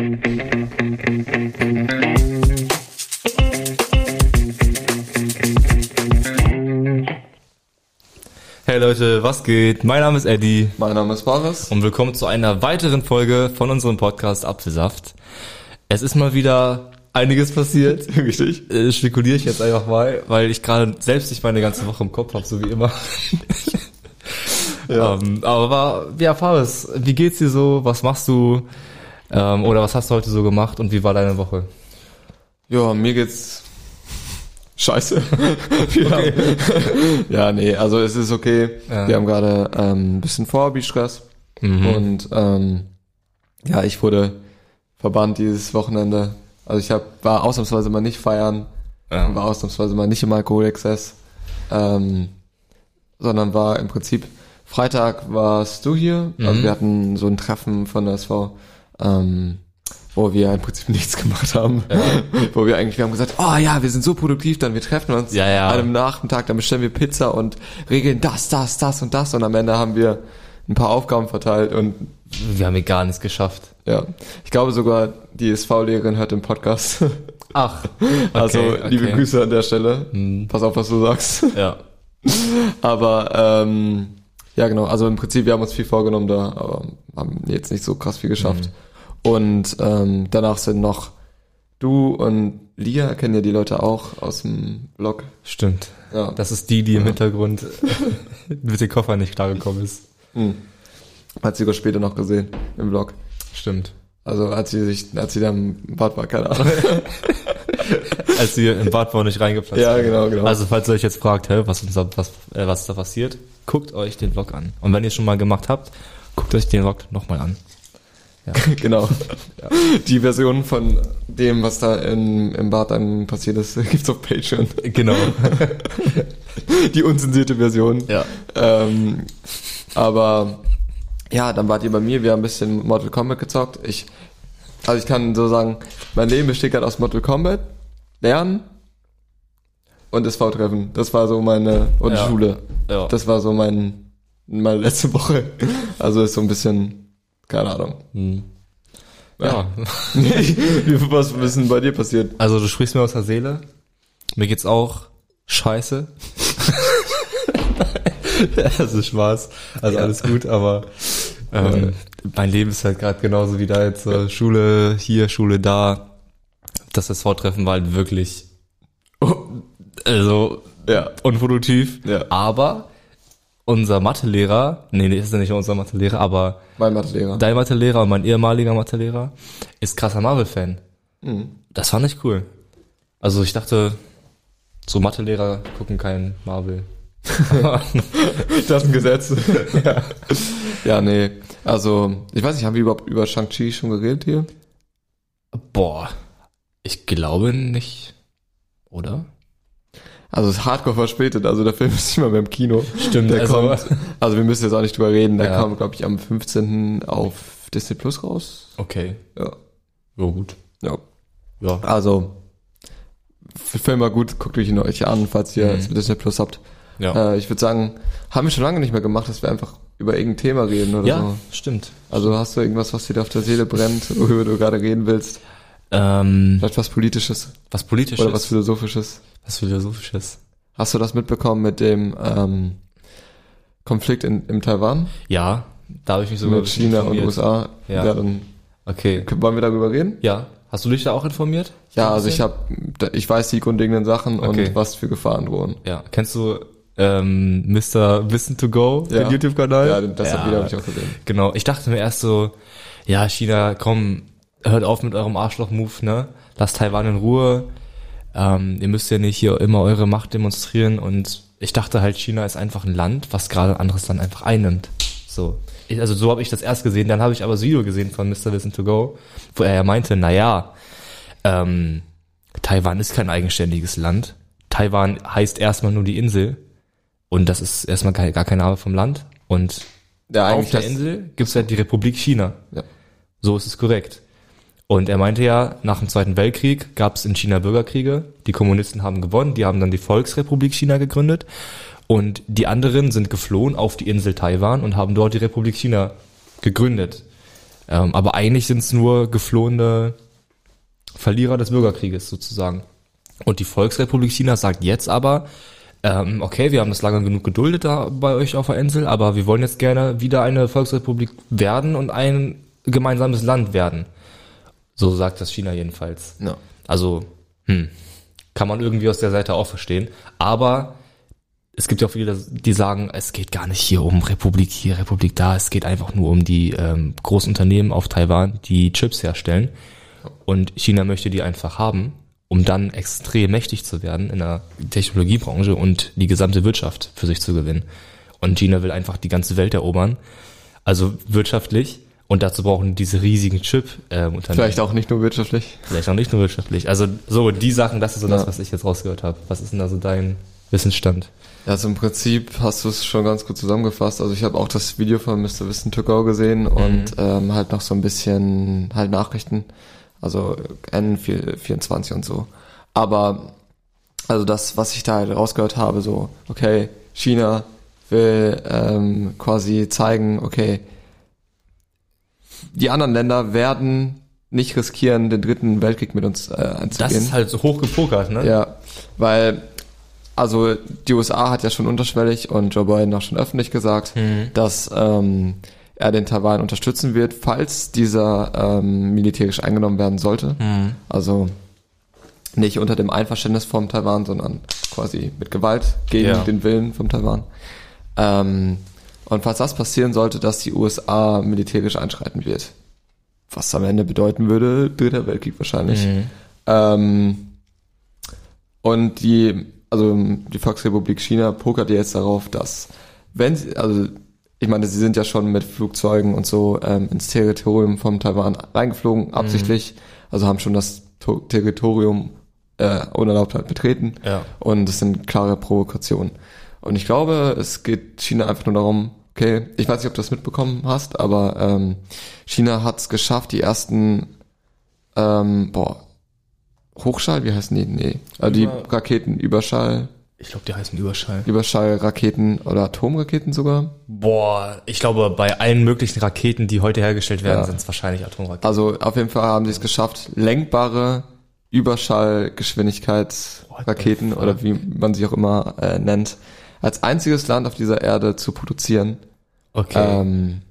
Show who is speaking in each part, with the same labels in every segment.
Speaker 1: Hey Leute, was geht? Mein Name ist Eddie
Speaker 2: Mein Name ist Boris.
Speaker 1: und willkommen zu einer weiteren Folge von unserem Podcast Apfelsaft. Es ist mal wieder einiges passiert.
Speaker 2: Richtig.
Speaker 1: Äh, spekuliere ich jetzt einfach mal, weil ich gerade selbst nicht meine ganze Woche im Kopf habe, so wie immer.
Speaker 2: Ja.
Speaker 1: Ähm, aber ja, Faris, wie geht's dir so? Was machst du? Ähm, oder was hast du heute so gemacht und wie war deine Woche?
Speaker 2: Ja, mir geht's scheiße. Haben- ja, nee, also es ist okay.
Speaker 1: Ja.
Speaker 2: Wir haben gerade ähm, ein bisschen Vorbi-Stress. Und ähm, ja, ich wurde verbannt dieses Wochenende. Also ich hab, war ausnahmsweise mal nicht feiern,
Speaker 1: Ja.
Speaker 2: war ausnahmsweise mal nicht im Alkoholexzess, ähm, sondern war im Prinzip Freitag warst du hier. Also wir hatten so ein Treffen von der SV, ähm, wo wir im Prinzip nichts gemacht haben. wo wir eigentlich, wir haben gesagt, oh ja, wir sind so produktiv, dann wir treffen uns
Speaker 1: Ja, ja.
Speaker 2: an einem Nachmittag, dann bestellen wir Pizza und regeln das, das, das und das und am Ende haben wir ein paar Aufgaben verteilt und
Speaker 1: Wir haben hier gar nichts geschafft.
Speaker 2: ja, ich glaube sogar die SV-Lehrerin hört den Podcast.
Speaker 1: Ach,
Speaker 2: also
Speaker 1: okay,
Speaker 2: liebe
Speaker 1: okay.
Speaker 2: Grüße an der Stelle. Pass auf, was du sagst.
Speaker 1: Ja.
Speaker 2: Aber ähm, ja, genau. Also im Prinzip, wir haben uns viel vorgenommen da, aber haben jetzt nicht so krass viel geschafft. Und ähm, danach sind noch du und Lia, kennen ja die Leute auch aus dem Blog.
Speaker 1: Stimmt.
Speaker 2: Ja.
Speaker 1: Das ist die, die im Hintergrund mit dem Koffer nicht klargekommen ist.
Speaker 2: Hm. Hat sie sogar später noch gesehen im Blog.
Speaker 1: Stimmt.
Speaker 2: Also als sie sich, als sie da im Bad war, keine Ahnung.
Speaker 1: Als sie im Bad war nicht reingeplatzt.
Speaker 2: Ja, genau, genau.
Speaker 1: Also falls ihr euch jetzt fragt, hä, was, uns da, was, äh, was da passiert, guckt euch den Vlog an. Und wenn ihr es schon mal gemacht habt, guckt euch den Vlog nochmal an.
Speaker 2: genau. Die Version von dem, was da in, im Bad dann passiert ist, gibt's auf Patreon.
Speaker 1: Genau.
Speaker 2: Die unzensierte Version.
Speaker 1: ja.
Speaker 2: Ähm, aber ja, dann wart ihr bei mir, wir haben ein bisschen Mortal Kombat gezockt. Ich, also ich kann so sagen, mein Leben besteht gerade aus Mortal Kombat, Lernen und SV-Treffen. Das war so meine, und
Speaker 1: Ja.
Speaker 2: Schule.
Speaker 1: Ja.
Speaker 2: Das war so mein, meine letzte Woche. Also ist so ein bisschen, keine Ahnung.
Speaker 1: Hm. ja.
Speaker 2: Wie- Was ist denn bei dir passiert?
Speaker 1: Also du sprichst mir aus der Seele. Mir geht's auch scheiße. das ist Spaß. Also
Speaker 2: Ja.
Speaker 1: alles gut, aber ähm, mein Leben ist halt gerade genauso wie da jetzt. Äh, Schule hier, Schule da. Das SV-Treffen war halt wirklich also
Speaker 2: Ja.
Speaker 1: unproduktiv.
Speaker 2: Ja.
Speaker 1: Aber unser Mathelehrer, nee, nee, ist ja nicht unser Mathelehrer, aber
Speaker 2: Mein Mathelehrer.
Speaker 1: dein Mathelehrer und mein ehemaliger Mathelehrer ist krasser Marvel-Fan.
Speaker 2: Mhm.
Speaker 1: Das fand ich cool. Also ich dachte, so Mathelehrer gucken kein Marvel.
Speaker 2: Das ist ein Gesetz. ja. ja, nee. Also, ich weiß nicht, haben wir überhaupt über Shang-Chi schon geredet hier?
Speaker 1: Boah, ich glaube nicht. Oder?
Speaker 2: Also es ist hardcore verspätet, also der Film ist nicht mal mehr im Kino.
Speaker 1: Stimmt,
Speaker 2: der
Speaker 1: also-
Speaker 2: kommt, also wir müssen jetzt auch nicht drüber reden, der
Speaker 1: Ja.
Speaker 2: kommt, glaube ich, am 15. auf Disney Plus raus.
Speaker 1: Okay.
Speaker 2: Ja.
Speaker 1: Ja, gut.
Speaker 2: Ja.
Speaker 1: Ja.
Speaker 2: Also, Film war gut, guckt euch ihn euch an, falls ihr
Speaker 1: Mhm.
Speaker 2: Disney Plus habt.
Speaker 1: Ja.
Speaker 2: Äh, ich würde sagen, haben wir schon lange nicht mehr gemacht, dass wir einfach über irgendein Thema reden oder
Speaker 1: ja,
Speaker 2: so.
Speaker 1: stimmt.
Speaker 2: Also hast du irgendwas, was dir da auf der Seele brennt, worüber du gerade reden willst?
Speaker 1: Ähm,
Speaker 2: Vielleicht was Politisches
Speaker 1: was politisches.
Speaker 2: oder was Philosophisches?
Speaker 1: Was philosophisches.
Speaker 2: Hast du das mitbekommen mit dem ähm, Konflikt in, im Taiwan?
Speaker 1: Ja, da habe ich mich sogar
Speaker 2: mit China und
Speaker 1: informiert.
Speaker 2: USA?
Speaker 1: Ja.
Speaker 2: ja dann,
Speaker 1: Okay.
Speaker 2: wollen wir darüber reden?
Speaker 1: Ja. Hast du dich da auch informiert?
Speaker 2: Ja, also ich habe, ich weiß die grundlegenden Sachen
Speaker 1: Okay.
Speaker 2: und was für Gefahren drohen.
Speaker 1: Ja. Kennst du ähm, Mr. Wissen to Go,
Speaker 2: Ja.
Speaker 1: den YouTube-Kanal?
Speaker 2: Ja, das hab- Video habe ich auch gesehen.
Speaker 1: Genau, ich dachte mir erst so, ja, China, komm, hört auf mit eurem Arschloch-Move, ne? Lasst Taiwan in Ruhe. Ähm, ihr müsst ja nicht hier immer eure Macht demonstrieren und ich dachte halt, China ist einfach ein Land, was gerade ein anderes Land einfach einnimmt. So. Ich, also so habe ich das erst gesehen, dann habe ich aber das Video gesehen von Mr. Listen to Go, wo er ja meinte, na ja, ähm, Taiwan ist kein eigenständiges Land. Taiwan heißt erstmal nur die Insel und das ist erstmal gar, gar kein Name vom Land und
Speaker 2: Ja,
Speaker 1: auf der Insel gibt's halt die Republik China.
Speaker 2: Ja.
Speaker 1: So ist es korrekt. Und er meinte ja, nach dem Zweiten Weltkrieg gab's in China Bürgerkriege. Die Kommunisten haben gewonnen, die haben dann die Volksrepublik China gegründet. Und die anderen sind geflohen auf die Insel Taiwan und haben dort die Republik China gegründet. Ähm, aber eigentlich sind es nur geflohene Verlierer des Bürgerkrieges sozusagen. Und die Volksrepublik China sagt jetzt aber, ähm, okay, wir haben das lange genug geduldet da bei euch auf der Insel, aber wir wollen jetzt gerne wieder eine Volksrepublik werden und ein gemeinsames Land werden. So sagt das China jedenfalls.
Speaker 2: Ja.
Speaker 1: Also, hm, kann man irgendwie aus der Seite auch verstehen. Aber es gibt ja auch viele, die sagen, es geht gar nicht hier um Republik hier, Republik da, es geht einfach nur um die ähm, großen Unternehmen auf Taiwan, die Chips herstellen. Und China möchte die einfach haben, um dann extrem mächtig zu werden in der Technologiebranche und die gesamte Wirtschaft für sich zu gewinnen. Und China will einfach die ganze Welt erobern. Also wirtschaftlich. Und dazu brauchen diese riesigen Chip-Unternehmen.
Speaker 2: Vielleicht auch nicht nur wirtschaftlich.
Speaker 1: Vielleicht auch nicht nur wirtschaftlich. Also so die Sachen, das ist so das,
Speaker 2: Ja.
Speaker 1: was ich jetzt rausgehört habe. Was ist denn da so dein Wissensstand?
Speaker 2: Also im Prinzip hast du es schon ganz gut zusammengefasst. Also ich habe auch das Video von Mr. Wissen Tückau gesehen und ähm, halt noch so ein bisschen halt Nachrichten. Also N24 und so. Aber also das, was ich da halt rausgehört habe, so, okay, China will ähm, quasi zeigen, okay, die anderen Länder werden nicht riskieren, den dritten Weltkrieg mit uns äh, einzugehen.
Speaker 1: Das ist halt so hoch gepokert, ne?
Speaker 2: Ja, weil, also die USA hat ja schon unterschwellig und Joe Biden auch schon öffentlich gesagt, dass ähm, er den Taiwan unterstützen wird, falls dieser ähm, militärisch eingenommen werden sollte. Also nicht unter dem Einverständnis vom Taiwan, sondern quasi mit Gewalt gegen
Speaker 1: Ja.
Speaker 2: den Willen vom Taiwan. Ähm, und falls das passieren sollte, dass die USA militärisch einschreiten wird, was am Ende bedeuten würde, dritter Weltkrieg wahrscheinlich. Ähm, und die, also die Volksrepublik China pokert jetzt darauf, dass wenn sie, also ich meine, sie sind ja schon mit Flugzeugen und so ähm, ins Territorium vom Taiwan reingeflogen, absichtlich, also haben schon das to Territorium äh, unerlaubt halt betreten.
Speaker 1: Ja.
Speaker 2: Und das sind klare Provokationen. Und ich glaube, es geht China einfach nur darum, okay, ich weiß nicht, ob du das mitbekommen hast, aber ähm, China hat es geschafft, die ersten, ähm, boah, Hochschall, wie heißen die? Nee, also die
Speaker 1: Über-
Speaker 2: Raketen, Überschall,
Speaker 1: Ich glaube, die heißen Überschall.
Speaker 2: Überschallraketen oder Atomraketen sogar.
Speaker 1: Boah, ich glaube, bei allen möglichen Raketen, die heute hergestellt werden,
Speaker 2: Ja.
Speaker 1: sind es wahrscheinlich Atomraketen.
Speaker 2: Also auf jeden Fall haben sie es geschafft, lenkbare Überschallgeschwindigkeitsraketen oder wie man sie auch immer äh, nennt, als einziges Land auf dieser Erde zu produzieren.
Speaker 1: Okay.
Speaker 2: Ähm,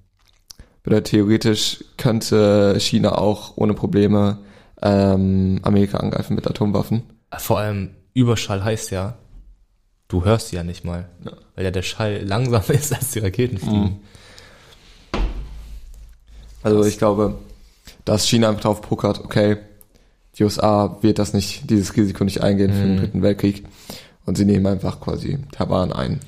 Speaker 2: bedeutet theoretisch könnte China auch ohne Probleme ähm, Amerika angreifen mit Atomwaffen.
Speaker 1: Vor allem Überschall heißt ja, du hörst sie ja nicht mal. Weil ja der Schall langsamer ist, als die Raketen fliegen.
Speaker 2: Also ich glaube, dass China einfach drauf pokert, okay, die USA wird das nicht, dieses Risiko nicht eingehen für den dritten Weltkrieg. Und sie nehmen einfach quasi Taiwan ein.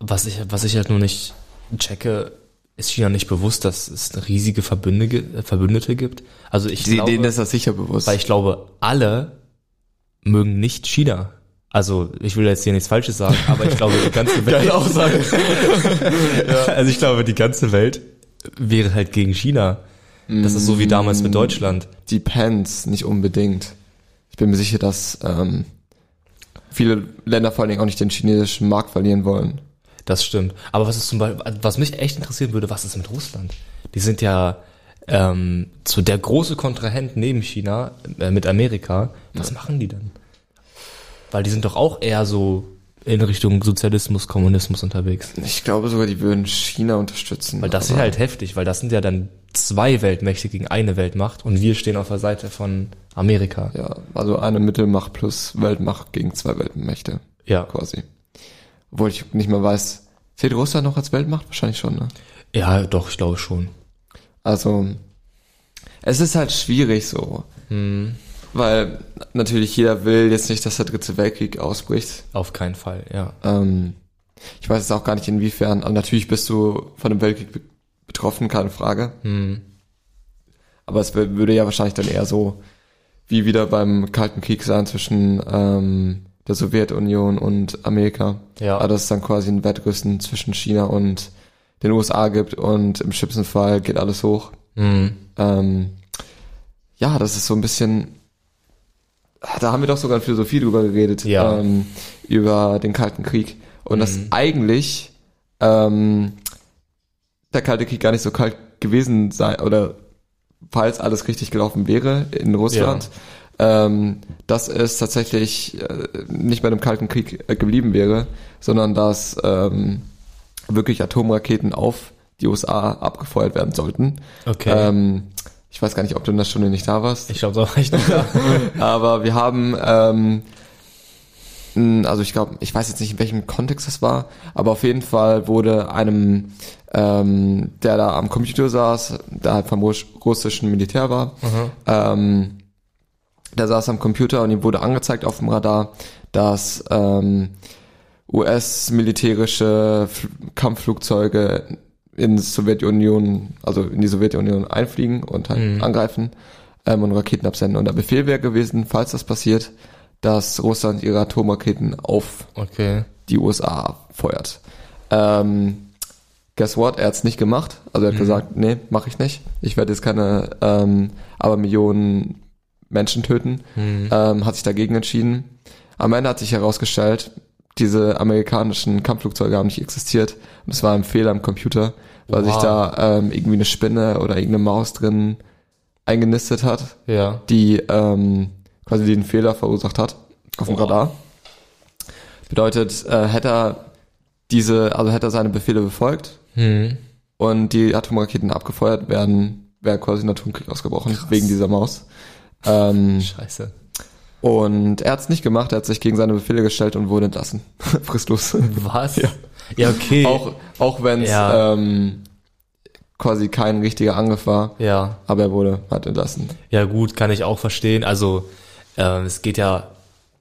Speaker 1: Was ich, was ich halt nur nicht checke, ist China nicht bewusst, dass es riesige Verbündete, Verbündete gibt? Also ich
Speaker 2: Die,
Speaker 1: glaube,
Speaker 2: denen ist das sicher bewusst.
Speaker 1: weil ich glaube, alle mögen nicht China. Also ich will jetzt hier nichts Falsches sagen, aber ich glaube, die ganze Welt.
Speaker 2: Aussage.
Speaker 1: Also ich glaube, die ganze Welt wäre halt gegen China. Das ist so wie damals mit Deutschland.
Speaker 2: Depends, nicht unbedingt. Ich bin mir sicher, dass ähm, viele Länder vor allen Dingen auch nicht den chinesischen Markt verlieren wollen.
Speaker 1: Das stimmt. Aber was ist zum Beispiel, was mich echt interessieren würde, was ist mit Russland? Die sind ja ähm, so der große Kontrahent neben China äh, mit Amerika. Was machen die dann? Weil die sind doch auch eher so in Richtung Sozialismus, Kommunismus unterwegs.
Speaker 2: Ich glaube sogar, die würden China unterstützen.
Speaker 1: Weil das ist halt heftig, weil das sind ja dann zwei Weltmächte gegen eine Weltmacht und wir stehen auf der Seite von Amerika.
Speaker 2: Ja, also eine Mittelmacht plus Weltmacht gegen zwei Weltmächte
Speaker 1: Ja.
Speaker 2: quasi. Obwohl ich nicht mehr weiß, zählt Russland noch als Weltmacht? Wahrscheinlich schon, ne?
Speaker 1: Ja, doch, ich glaube schon.
Speaker 2: Also, es ist halt schwierig so. Weil natürlich jeder will jetzt nicht, dass der dritte Weltkrieg ausbricht.
Speaker 1: Auf keinen Fall, ja.
Speaker 2: Ähm, ich weiß jetzt auch gar nicht inwiefern. Also natürlich bist du von dem Weltkrieg be betroffen, keine Frage.
Speaker 1: Hm.
Speaker 2: Aber es wür- würde ja wahrscheinlich dann eher so wie wieder beim Kalten Krieg sein zwischen ähm, der Sowjetunion und Amerika.
Speaker 1: Ja.
Speaker 2: Aber dass es dann quasi ein Wettrüsten zwischen China und den USA gibt und im schlimmsten Fall geht alles hoch.
Speaker 1: Hm.
Speaker 2: Ähm, ja, das ist so ein bisschen. Da haben wir doch sogar in Philosophie drüber geredet,
Speaker 1: Ja.
Speaker 2: ähm, über den Kalten Krieg. Und dass eigentlich ähm, der Kalte Krieg gar nicht so kalt gewesen sei oder falls alles richtig gelaufen wäre in Russland, ähm, dass es tatsächlich äh, nicht bei einem Kalten Krieg äh, geblieben wäre, sondern dass ähm, wirklich Atomraketen auf die USA abgefeuert werden sollten.
Speaker 1: Okay.
Speaker 2: Ähm, ich weiß gar nicht, ob du in der Stunde nicht da warst.
Speaker 1: ich glaube, da war ich nicht da.
Speaker 2: Aber wir haben, ähm, also ich glaube, ich weiß jetzt nicht, in welchem Kontext das war, aber auf jeden Fall wurde einem, ähm, der da am Computer saß, der halt vom Russ- russischen Militär war, ähm, der saß am Computer und ihm wurde angezeigt auf dem Radar, dass ähm, US-militärische Kampfflugzeuge in die Sowjetunion, also in die Sowjetunion einfliegen und halt angreifen ähm, und Raketen absenden. Und der Befehl wäre gewesen, falls das passiert, dass Russland ihre Atomraketen auf
Speaker 1: Okay.
Speaker 2: die USA feuert. Ähm, guess what? Er hat's nicht gemacht. Also er hat gesagt, nee, mache ich nicht. Ich werde jetzt keine ähm, aber Millionen Menschen töten. Ähm, hat sich dagegen entschieden. Am Ende hat sich herausgestellt, diese amerikanischen Kampfflugzeuge haben nicht existiert. Und es war ein Fehler im Computer, weil
Speaker 1: Wow.
Speaker 2: sich da ähm, irgendwie eine Spinne oder irgendeine Maus drin eingenistet hat
Speaker 1: Ja.
Speaker 2: die ähm, quasi den Fehler verursacht hat auf dem
Speaker 1: Boah.
Speaker 2: Radar. Bedeutet, äh, hätte er diese, also hätte er seine Befehle befolgt
Speaker 1: Hm.
Speaker 2: und die Atomraketen abgefeuert werden, wäre quasi ein Atomkrieg ausgebrochen wegen dieser Maus. Ähm,
Speaker 1: Scheiße.
Speaker 2: und er hat es nicht gemacht, er hat sich gegen seine Befehle gestellt und wurde entlassen. Fristlos.
Speaker 1: Was? Ja. Ja, okay.
Speaker 2: auch auch wenn es
Speaker 1: Ja.
Speaker 2: ähm, quasi kein richtiger Angriff war,
Speaker 1: Ja.
Speaker 2: aber er wurde halt entlassen.
Speaker 1: Ja, gut, kann ich auch verstehen. Also, ähm, es geht ja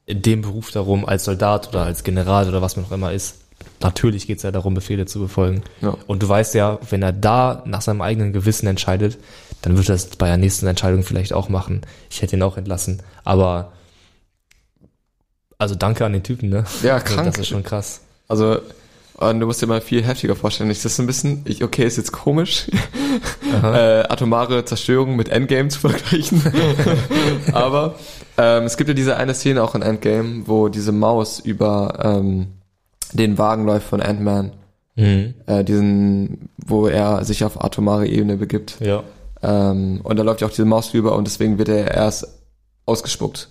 Speaker 1: in dem Beruf darum, als Soldat oder als General oder was man auch immer ist. Natürlich geht es ja darum, Befehle zu befolgen.
Speaker 2: Ja.
Speaker 1: Und du weißt ja, wenn er da nach seinem eigenen Gewissen entscheidet, dann wird er es bei der nächsten Entscheidung vielleicht auch machen. Ich hätte ihn auch entlassen. Aber, also danke an den Typen, ne?
Speaker 2: Ja,
Speaker 1: Also,
Speaker 2: krank.
Speaker 1: Das ist schon krass.
Speaker 2: Also, und du musst dir mal viel heftiger vorstellen. Das ist ein bisschen, ich, okay, ist jetzt komisch, äh, atomare Zerstörung mit Endgame zu vergleichen. Aber ähm, es gibt ja diese eine Szene auch in Endgame, wo diese Maus über ähm, den Wagen läuft von Ant-Man.
Speaker 1: Mhm.
Speaker 2: Äh, diesen, wo er sich auf atomare Ebene begibt.
Speaker 1: Ja.
Speaker 2: Ähm, und da läuft ja auch diese Maus drüber und deswegen wird er erst ausgespuckt.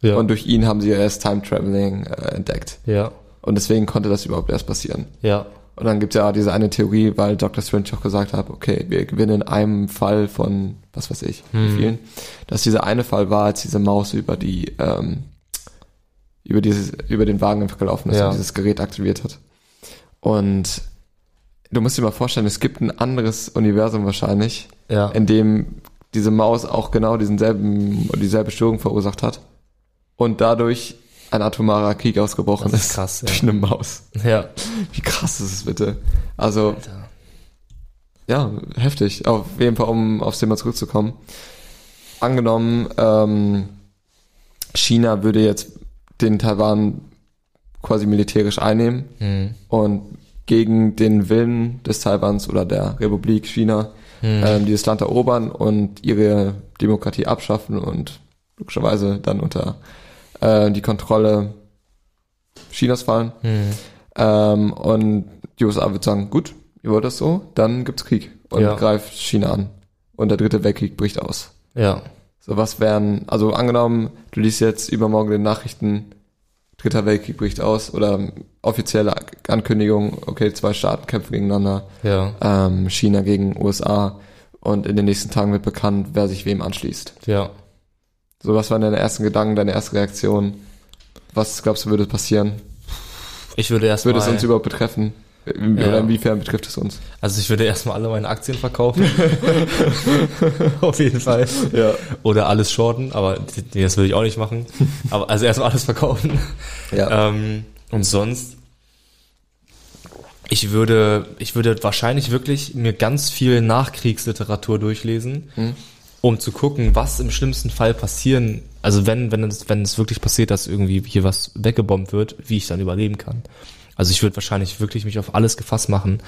Speaker 1: Ja.
Speaker 2: Und durch ihn haben sie ja erst Time Traveling äh, entdeckt.
Speaker 1: ja.
Speaker 2: Und deswegen konnte das überhaupt erst passieren.
Speaker 1: Ja.
Speaker 2: Und dann gibt's ja diese eine Theorie, weil Dr. Strange auch gesagt hat, okay, wir gewinnen in einem Fall von, was weiß ich, wie
Speaker 1: Hm.
Speaker 2: vielen, dass dieser eine Fall war, als diese Maus über die, ähm, über dieses, über den Wagen einfach gelaufen ist
Speaker 1: Ja.
Speaker 2: und dieses Gerät aktiviert hat. Und du musst dir mal vorstellen, es gibt ein anderes Universum wahrscheinlich,
Speaker 1: Ja.
Speaker 2: in dem diese Maus auch genau diesen selben, dieselbe Störung verursacht hat und dadurch ein atomarer Krieg ausgebrochen
Speaker 1: Das ist
Speaker 2: ist.
Speaker 1: krass, ja.
Speaker 2: Durch eine Maus.
Speaker 1: Ja.
Speaker 2: Wie krass ist es bitte? Also,
Speaker 1: Alter.
Speaker 2: ja, heftig. Auf jeden Fall, um aufs Thema zurückzukommen. Angenommen, ähm, China würde jetzt den Taiwan quasi militärisch einnehmen
Speaker 1: Mhm.
Speaker 2: und gegen den Willen des Taiwans oder der Republik China
Speaker 1: Mhm.
Speaker 2: ähm, dieses Land erobern und ihre Demokratie abschaffen und logischerweise dann unter äh, die Kontrolle Chinas fallen.
Speaker 1: Mhm.
Speaker 2: Ähm, und die USA wird sagen, gut, ihr wollt das so, dann gibt's Krieg und
Speaker 1: Ja.
Speaker 2: greift China an. Und der dritte Weltkrieg bricht aus.
Speaker 1: Ja.
Speaker 2: So was wären, also angenommen, du liest jetzt übermorgen den Nachrichten, dritter Weltkrieg bricht aus oder offizielle Ankündigung, okay, zwei Staaten kämpfen gegeneinander,
Speaker 1: Ja.
Speaker 2: ähm, China gegen USA und in den nächsten Tagen wird bekannt, wer sich wem anschließt.
Speaker 1: Ja.
Speaker 2: So was waren deine ersten Gedanken, deine erste Reaktion? Was glaubst du würde passieren?
Speaker 1: Ich würde erst
Speaker 2: Würde es uns überhaupt betreffen?
Speaker 1: Ja.
Speaker 2: Oder inwiefern betrifft es uns?
Speaker 1: also ich würde erstmal alle meine Aktien verkaufen. Auf jeden Fall.
Speaker 2: Ja.
Speaker 1: Oder alles shorten, aber das würde ich auch nicht machen. Aber also erstmal alles verkaufen.
Speaker 2: Ja.
Speaker 1: Ähm, und sonst, ich würde, ich würde wahrscheinlich wirklich mir ganz viel Nachkriegsliteratur durchlesen,
Speaker 2: Hm.
Speaker 1: um zu gucken, was im schlimmsten Fall passieren, also wenn, wenn es, wenn es wirklich passiert, dass irgendwie hier was weggebombt wird, wie ich dann überleben kann. Also ich würde wahrscheinlich wirklich mich auf alles gefasst machen.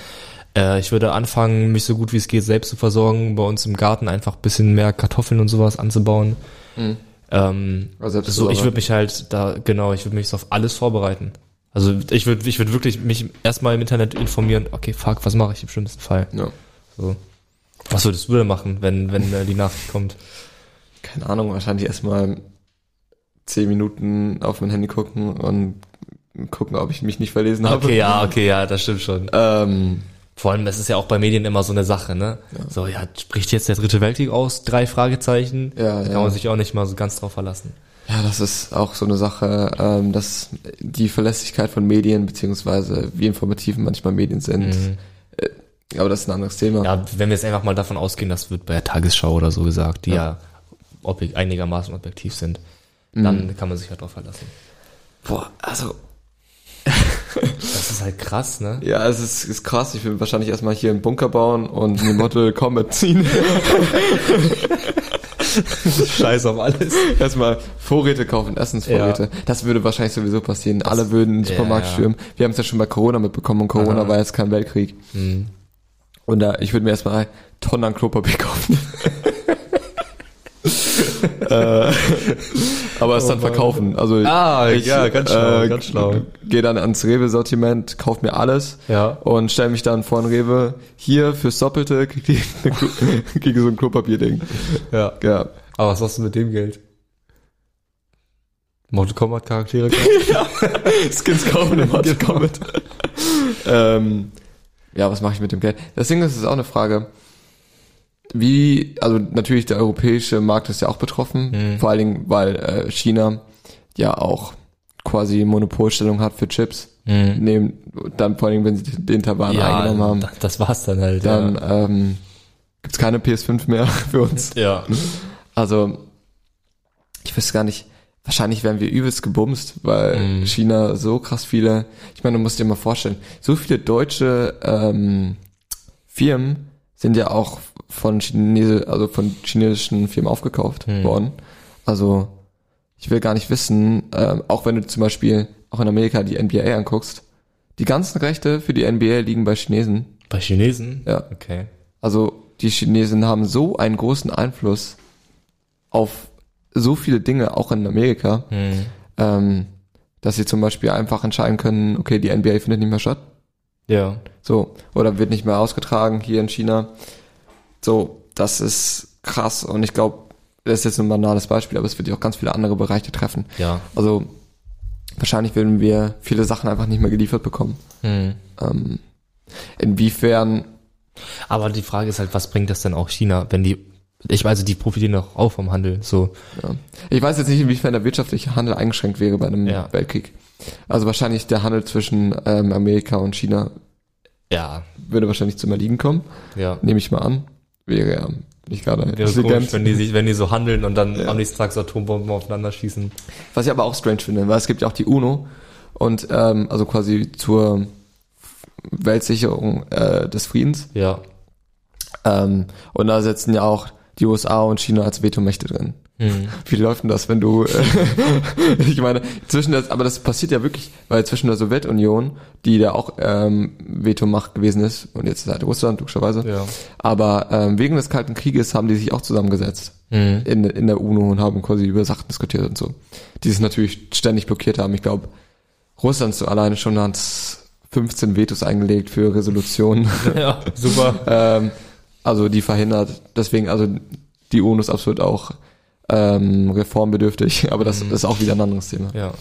Speaker 1: Äh, ich würde anfangen, mich so gut wie es geht selbst zu versorgen, bei uns im Garten einfach bisschen mehr Kartoffeln und sowas anzubauen.
Speaker 2: Hm.
Speaker 1: Ähm,
Speaker 2: Also
Speaker 1: so, ich würde mich halt da, genau, ich würde mich so auf alles vorbereiten. Also ich würde ich würde wirklich mich erstmal im Internet informieren, okay, fuck, was mache ich im schlimmsten Fall?
Speaker 2: Ja.
Speaker 1: So. Was würdest du denn machen, wenn, wenn äh, die Nachricht kommt?
Speaker 2: Keine Ahnung, wahrscheinlich erstmal zehn Minuten auf mein Handy gucken und gucken, ob ich mich nicht verlesen habe.
Speaker 1: Okay, ja, okay, ja, das stimmt schon.
Speaker 2: Ähm,
Speaker 1: Vor allem, es ist ja auch bei Medien immer so eine Sache, ne? So, ja, spricht jetzt der dritte Weltkrieg aus? Drei Fragezeichen.
Speaker 2: Ja,
Speaker 1: da kann
Speaker 2: ja.
Speaker 1: man sich auch nicht mal so ganz drauf verlassen.
Speaker 2: Ja, das ist auch so eine Sache, ähm, dass die Verlässlichkeit von Medien, beziehungsweise wie informativ manchmal Medien sind. Äh, aber das ist ein anderes Thema.
Speaker 1: Ja, wenn wir jetzt einfach mal davon ausgehen, das wird bei der Tagesschau oder so gesagt, die ja, objek einigermaßen objektiv sind, dann kann man sich halt drauf verlassen.
Speaker 2: Boah, also
Speaker 1: Das ist halt krass, ne?
Speaker 2: Ja, es ist, ist krass. Ich will wahrscheinlich erstmal hier einen Bunker bauen und eine Model Combat ziehen.
Speaker 1: Scheiß auf alles.
Speaker 2: erstmal Vorräte kaufen, Essensvorräte. Das würde wahrscheinlich sowieso passieren. Alle würden in den Supermarkt
Speaker 1: ja, ja.
Speaker 2: stürmen. Wir haben es ja schon bei Corona mitbekommen und Corona
Speaker 1: Aha.
Speaker 2: war jetzt kein Weltkrieg.
Speaker 1: Mhm.
Speaker 2: Und da, ich würde mir erstmal Tonnen an Klopapier kaufen. Äh, aber es
Speaker 1: Oh
Speaker 2: dann
Speaker 1: Mann.
Speaker 2: verkaufen. Also
Speaker 1: Ah, ja, ganz schlau, ganz schlau.
Speaker 2: Gehe dann ans Rewe-Sortiment, kauf mir alles
Speaker 1: Ja.
Speaker 2: und stell mich dann vor ein Rewe. Hier fürs Doppelte krieg ich eine Klo krieg ich so ein Klopapierding.
Speaker 1: Ja.
Speaker 2: Ja.
Speaker 1: Aber was machst du mit dem Geld? Mortal Kombat Charaktere?
Speaker 2: Skins kaufen im Mortal Kombat. ähm, ja, was mache ich mit dem Geld? Das Ding ist, es ist auch eine Frage. Wie, also natürlich der europäische Markt ist ja auch betroffen,
Speaker 1: Mhm.
Speaker 2: vor allen Dingen, weil äh, China ja auch quasi Monopolstellung hat für Chips.
Speaker 1: Mhm.
Speaker 2: Neben, dann vor allen Dingen, wenn sie den Taiwan eingenommen haben,
Speaker 1: da- das war's dann halt.
Speaker 2: dann ähm, gibt's keine PS5 mehr für uns.
Speaker 1: ja. ja.
Speaker 2: Also, ich weiß gar nicht, wahrscheinlich werden wir übelst gebumst, weil
Speaker 1: Mhm.
Speaker 2: China so krass viele, ich meine, du musst dir mal vorstellen, so viele deutsche ähm, Firmen sind ja auch von Chinese, also von chinesischen Firmen aufgekauft
Speaker 1: Mhm.
Speaker 2: worden. Also, ich will gar nicht wissen, ähm, auch wenn du zum Beispiel auch in Amerika die NBA anguckst, die ganzen Rechte für die NBA liegen bei Chinesen.
Speaker 1: Bei Chinesen?
Speaker 2: Ja.
Speaker 1: Okay.
Speaker 2: Also die Chinesen haben so einen großen Einfluss auf so viele Dinge, auch in Amerika,
Speaker 1: Mhm.
Speaker 2: ähm, dass sie zum Beispiel einfach entscheiden können, okay, die NBA findet nicht mehr statt.
Speaker 1: Ja.
Speaker 2: So, oder wird nicht mehr ausgetragen hier in China. So, das ist krass und ich glaube, das ist jetzt ein banales Beispiel, aber es wird ja auch ganz viele andere Bereiche treffen.
Speaker 1: Ja.
Speaker 2: Also wahrscheinlich würden wir viele Sachen einfach nicht mehr geliefert bekommen.
Speaker 1: Mhm.
Speaker 2: Ähm, inwiefern
Speaker 1: Aber die Frage ist halt, was bringt das denn auch China, wenn die, ich weiß, die profitieren doch auch vom Handel, so.
Speaker 2: Ja. Ich weiß jetzt nicht, inwiefern der wirtschaftliche Handel eingeschränkt wäre bei einem
Speaker 1: Ja.
Speaker 2: Weltkrieg. Also wahrscheinlich der Handel zwischen ähm, Amerika und China
Speaker 1: Ja.
Speaker 2: würde wahrscheinlich zum Erliegen kommen,
Speaker 1: Ja.
Speaker 2: nehme ich mal an. Wäre ja nicht gerade
Speaker 1: Wäre
Speaker 2: intelligent.
Speaker 1: komisch, wenn die sich, wenn die so handeln und dann
Speaker 2: Ja.
Speaker 1: am nächsten Tag so Atombomben aufeinander schießen.
Speaker 2: Was ich aber auch strange finde, weil es gibt ja auch die UNO und ähm, also quasi zur Weltsicherung äh, des Friedens.
Speaker 1: Ja.
Speaker 2: Ähm, und da sitzen ja auch die USA und China als Vetomächte drin.
Speaker 1: Mhm.
Speaker 2: Wie läuft denn das, wenn du, äh, ich meine, zwischen das, aber das passiert ja wirklich, weil zwischen der Sowjetunion, die da auch ähm, Vetomacht gewesen ist, und jetzt ist halt Russland, logischerweise,
Speaker 1: Ja.
Speaker 2: aber ähm, wegen des Kalten Krieges haben die sich auch zusammengesetzt
Speaker 1: Mhm.
Speaker 2: in, in der UNO und haben quasi über Sachen diskutiert und so. Die es natürlich ständig blockiert haben. Ich glaube, Russland so alleine schon hat 15 Vetos eingelegt für Resolutionen.
Speaker 1: Ja, super.
Speaker 2: ähm, also die verhindert. Deswegen, also die UNO ist absolut auch ähm, reformbedürftig, aber das ist auch wieder ein anderes Thema.
Speaker 1: Ja.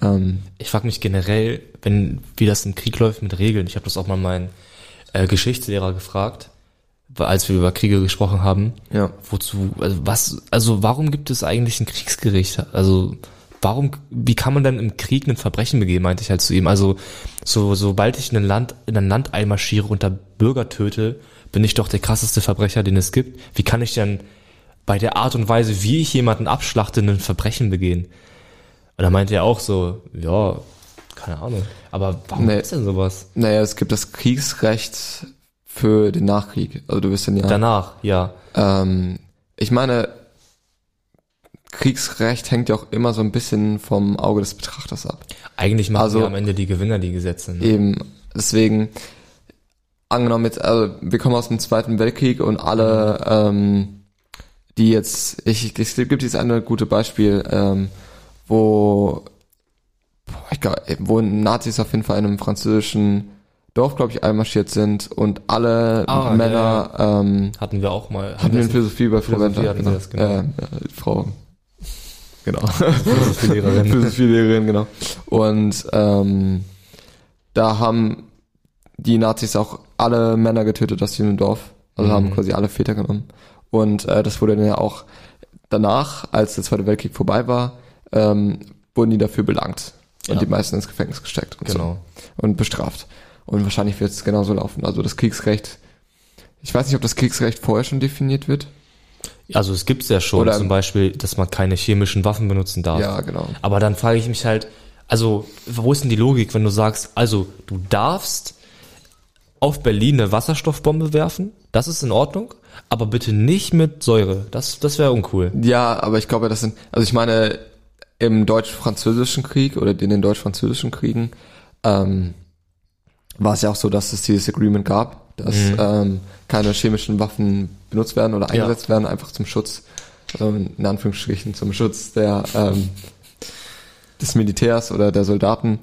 Speaker 2: Ähm,
Speaker 1: Ich frage mich generell, wenn wie das im Krieg läuft mit Regeln. Ich habe das auch mal meinen äh, Geschichtslehrer gefragt, als wir über Kriege gesprochen haben.
Speaker 2: ja.
Speaker 1: Wozu? Also was? Also warum gibt es eigentlich ein Kriegsgericht? Also warum? Wie kann man denn im Krieg ein Verbrechen begehen? Meinte ich halt zu ihm. Also so sobald ich in ein Land in ein Land einmarschiere und da Bürger töte, bin ich doch der krasseste Verbrecher, den es gibt. Wie kann ich denn bei der Art und Weise, wie ich jemanden abschlachte, ein Verbrechen begehen? Und da meinte er auch so, ja, keine Ahnung. Aber warum
Speaker 2: Nee.
Speaker 1: gibt's denn sowas?
Speaker 2: Naja, es gibt das Kriegsrecht für den Nachkrieg. Also du bist dann ja.
Speaker 1: Danach, ja.
Speaker 2: Ähm, ich meine, Kriegsrecht hängt ja auch immer so ein bisschen vom Auge des Betrachters ab.
Speaker 1: Eigentlich machen
Speaker 2: Also-
Speaker 1: ja am Ende die Gewinner die Gesetze. Ne?
Speaker 2: Eben, deswegen, angenommen jetzt, also wir kommen aus dem Zweiten Weltkrieg und alle, ähm, die jetzt, ich, es gibt jetzt eine gute Beispiel, ähm, wo, boah, ich glaub, wo Nazis auf jeden Fall in einem französischen Dorf, glaube ich, einmarschiert sind und alle
Speaker 1: Ah, ja,
Speaker 2: Männer ähm,
Speaker 1: Hatten wir auch mal.
Speaker 2: hatten wir in Philosophie bei Frau
Speaker 1: Philosophie
Speaker 2: Wendler. Genau.
Speaker 1: das, genau.
Speaker 2: Äh, äh, Frau. Genau.
Speaker 1: Philosophielehrerin.
Speaker 2: Philosophielehrerin, genau. Und ähm, da haben die Nazis auch alle Männer getötet aus diesem Dorf. Also
Speaker 1: Mhm.
Speaker 2: haben quasi alle Väter genommen. Und äh, das wurde dann ja auch danach, als der Zweite Weltkrieg vorbei war, ähm, wurden die dafür belangt. Und
Speaker 1: Ja.
Speaker 2: die meisten ins Gefängnis gesteckt und
Speaker 1: Genau.
Speaker 2: so. Und bestraft. Und wahrscheinlich wird es genauso laufen. Also das Kriegsrecht, ich weiß nicht, ob das Kriegsrecht vorher schon definiert wird.
Speaker 1: Also es gibt's ja schon,
Speaker 2: Oder-
Speaker 1: zum Beispiel, dass man keine chemischen Waffen benutzen darf.
Speaker 2: Ja, genau.
Speaker 1: Aber dann frage ich mich halt, also, wo ist denn die Logik, wenn du sagst, also, du darfst auf Berlin eine Wasserstoffbombe werfen, das ist in Ordnung, aber bitte nicht mit Säure, das, das wäre uncool.
Speaker 2: Ja, aber ich glaube, das sind, also ich meine, im deutsch-französischen Krieg oder in den deutsch-französischen Kriegen ähm, war es ja auch so, dass es dieses Agreement gab, dass ähm, keine chemischen Waffen benutzt werden oder
Speaker 1: Ja.
Speaker 2: eingesetzt werden, einfach zum Schutz, also in Anführungsstrichen zum Schutz der ähm, des Militärs oder der Soldaten.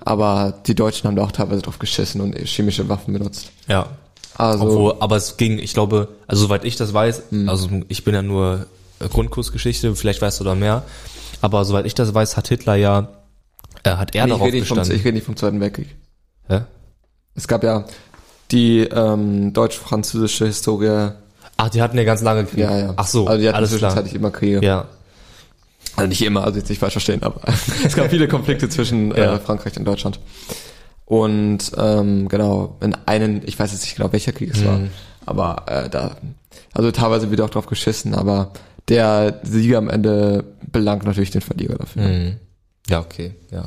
Speaker 2: Aber die Deutschen haben da auch teilweise drauf geschissen und chemische Waffen benutzt.
Speaker 1: Ja.
Speaker 2: Also
Speaker 1: Obwohl, aber es ging, ich glaube, also soweit ich das weiß, also ich bin ja nur Grundkursgeschichte, vielleicht weißt du da mehr, aber soweit ich das weiß, hat Hitler ja, äh, hat er
Speaker 2: nee, ich
Speaker 1: darauf
Speaker 2: rede nicht vom,
Speaker 1: bestanden.
Speaker 2: ich rede nicht vom Zweiten Weltkrieg.
Speaker 1: Hä?
Speaker 2: Es gab ja die ähm, deutsch-französische Historie.
Speaker 1: Ach, die hatten ja ganz lange Krieg.
Speaker 2: Ja, ja.
Speaker 1: Ach so,
Speaker 2: also die hatten
Speaker 1: alles klar.
Speaker 2: zwischenzeitlich immer Kriege.
Speaker 1: Ja,
Speaker 2: Also nicht immer, also jetzt nicht falsch verstehen, aber es gab viele Konflikte zwischen
Speaker 1: Ja.
Speaker 2: äh, Frankreich und Deutschland. Und ähm, genau, in einen, ich weiß jetzt nicht genau, welcher Krieg es war,
Speaker 1: Mhm.
Speaker 2: aber äh, da, also teilweise wird auch drauf geschissen, aber der Sieger am Ende belangt natürlich den Verlierer dafür.
Speaker 1: Mhm. Ja, okay, ja.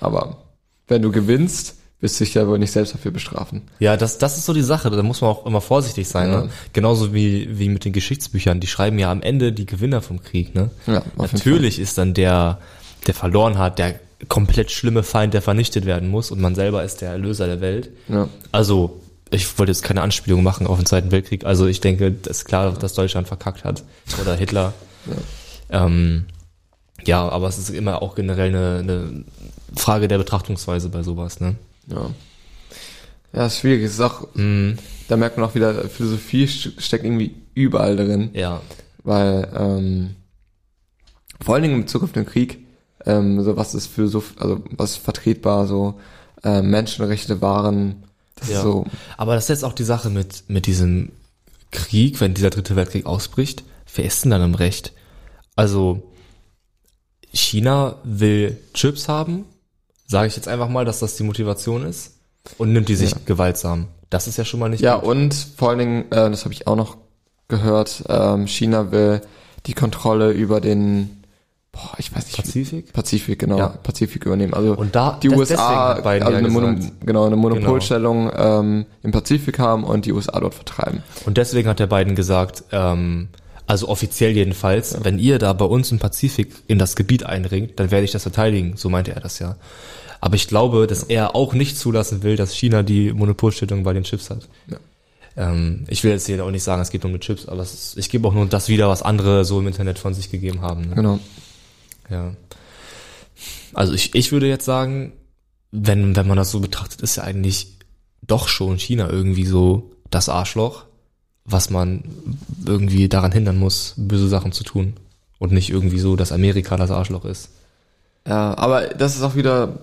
Speaker 2: Aber wenn du gewinnst, wirst du dich ja wohl nicht selbst dafür bestrafen.
Speaker 1: Ja, das, das ist so die Sache, da muss man auch immer vorsichtig sein,
Speaker 2: Ja.
Speaker 1: ne? Genauso wie, wie mit den Geschichtsbüchern, die schreiben ja am Ende die Gewinner vom Krieg, ne?
Speaker 2: Ja,
Speaker 1: Natürlich ist dann der, der verloren hat, der komplett schlimme Feind, der vernichtet werden muss und man selber ist der Erlöser der Welt.
Speaker 2: Ja.
Speaker 1: Also, ich wollte jetzt keine Anspielung machen auf den Zweiten Weltkrieg. Also ich denke, das ist klar, dass Deutschland verkackt hat. Oder Hitler. Ja, ähm, ja aber es ist immer auch generell eine, eine Frage der Betrachtungsweise bei sowas, ne?
Speaker 2: Ja. Ja, ist schwierig. Es ist auch,
Speaker 1: Mhm.
Speaker 2: da merkt man auch wieder, Philosophie st- steckt irgendwie überall drin.
Speaker 1: Ja.
Speaker 2: Weil, ähm, vor allen Dingen in Bezug auf den Krieg, ähm, so was ist Philosoph, also was ist vertretbar, so äh, Menschenrechte waren, das
Speaker 1: Ja.
Speaker 2: ist so,
Speaker 1: Aber das ist jetzt auch die Sache mit, mit diesem Krieg, wenn dieser dritte Weltkrieg ausbricht, wer ist denn dann im Recht? Also, China will Chips haben, sage ich jetzt einfach mal, dass das die Motivation ist, und nimmt die sich
Speaker 2: Ja.
Speaker 1: gewaltsam. Das ist ja schon mal nicht
Speaker 2: ja
Speaker 1: gut.
Speaker 2: und vor allen Dingen, äh, das habe ich auch noch gehört, ähm, China will die Kontrolle über den, boah, ich weiß nicht,
Speaker 1: Pazifik?
Speaker 2: Pazifik, genau,
Speaker 1: Ja.
Speaker 2: Pazifik übernehmen. Also
Speaker 1: Und da,
Speaker 2: die USA also
Speaker 1: ja
Speaker 2: eine, Mono, genau, eine Monopolstellung ähm, im Pazifik haben und die USA dort vertreiben.
Speaker 1: Und deswegen hat der Biden gesagt, ähm, also offiziell jedenfalls, wenn ihr da bei uns im Pazifik in das Gebiet einringt, dann werde ich das verteidigen. So meinte er das ja. Aber ich glaube, dass er auch nicht zulassen will, dass China die Monopolstellung bei den Chips hat.
Speaker 2: Ja.
Speaker 1: Ähm, ich will jetzt hier auch nicht sagen, es geht nur um die Chips, aber ist, ich gebe auch nur das wieder, was andere so im Internet von sich gegeben haben. Ne?
Speaker 2: Genau.
Speaker 1: Ja. Also ich, ich würde jetzt sagen, wenn, wenn man das so betrachtet, ist ja eigentlich doch schon China irgendwie so das Arschloch, was man irgendwie daran hindern muss, böse Sachen zu tun. Und nicht irgendwie so, dass Amerika das Arschloch ist.
Speaker 2: Ja, aber das ist auch wieder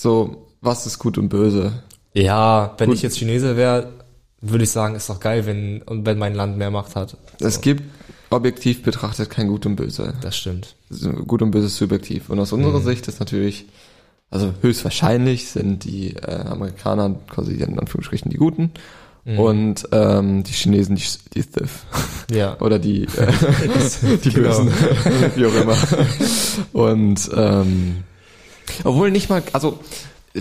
Speaker 2: so, was ist gut und böse?
Speaker 1: Ja, wenn
Speaker 2: Gut.
Speaker 1: ich jetzt Chinese wäre, würde ich sagen, ist doch geil, wenn, und wenn mein Land mehr Macht hat.
Speaker 2: Es gibt objektiv betrachtet kein Gut und Böse.
Speaker 1: Das stimmt.
Speaker 2: So, Gut und Böse ist subjektiv. Und aus unserer
Speaker 1: Mhm.
Speaker 2: Sicht ist natürlich, also höchstwahrscheinlich sind die äh, Amerikaner quasi in Anführungsstrichen die Guten
Speaker 1: Mhm.
Speaker 2: und ähm, die Chinesen die, die Thief.
Speaker 1: Ja.
Speaker 2: Oder die, äh, die
Speaker 1: Genau.
Speaker 2: Bösen, wie auch immer. Und ähm, obwohl nicht mal, also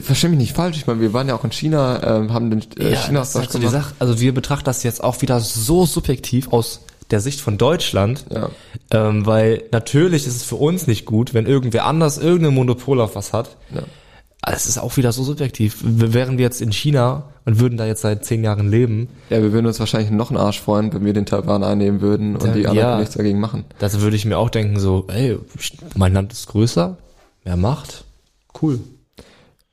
Speaker 2: versteh mich nicht falsch, ich meine, wir waren ja auch in China, ähm, haben den äh,
Speaker 1: Ja,
Speaker 2: China
Speaker 1: das halt so die Sache. Also wir betrachten das jetzt auch wieder so subjektiv aus der Sicht von Deutschland,
Speaker 2: Ja.
Speaker 1: ähm, weil natürlich ist es für uns nicht gut, wenn irgendwer anders irgendein Monopol auf was hat.
Speaker 2: Ja.
Speaker 1: Aber es ist auch wieder so subjektiv. W- Wären wir jetzt in China und würden da jetzt seit zehn Jahren leben,
Speaker 2: Ja, wir würden uns wahrscheinlich noch einen Arsch freuen, wenn wir den Taiwan einnehmen würden und
Speaker 1: Ja,
Speaker 2: die anderen
Speaker 1: ja.
Speaker 2: nichts dagegen machen.
Speaker 1: das würde ich mir auch denken so, ey, mein Land ist größer, mehr Macht, cool.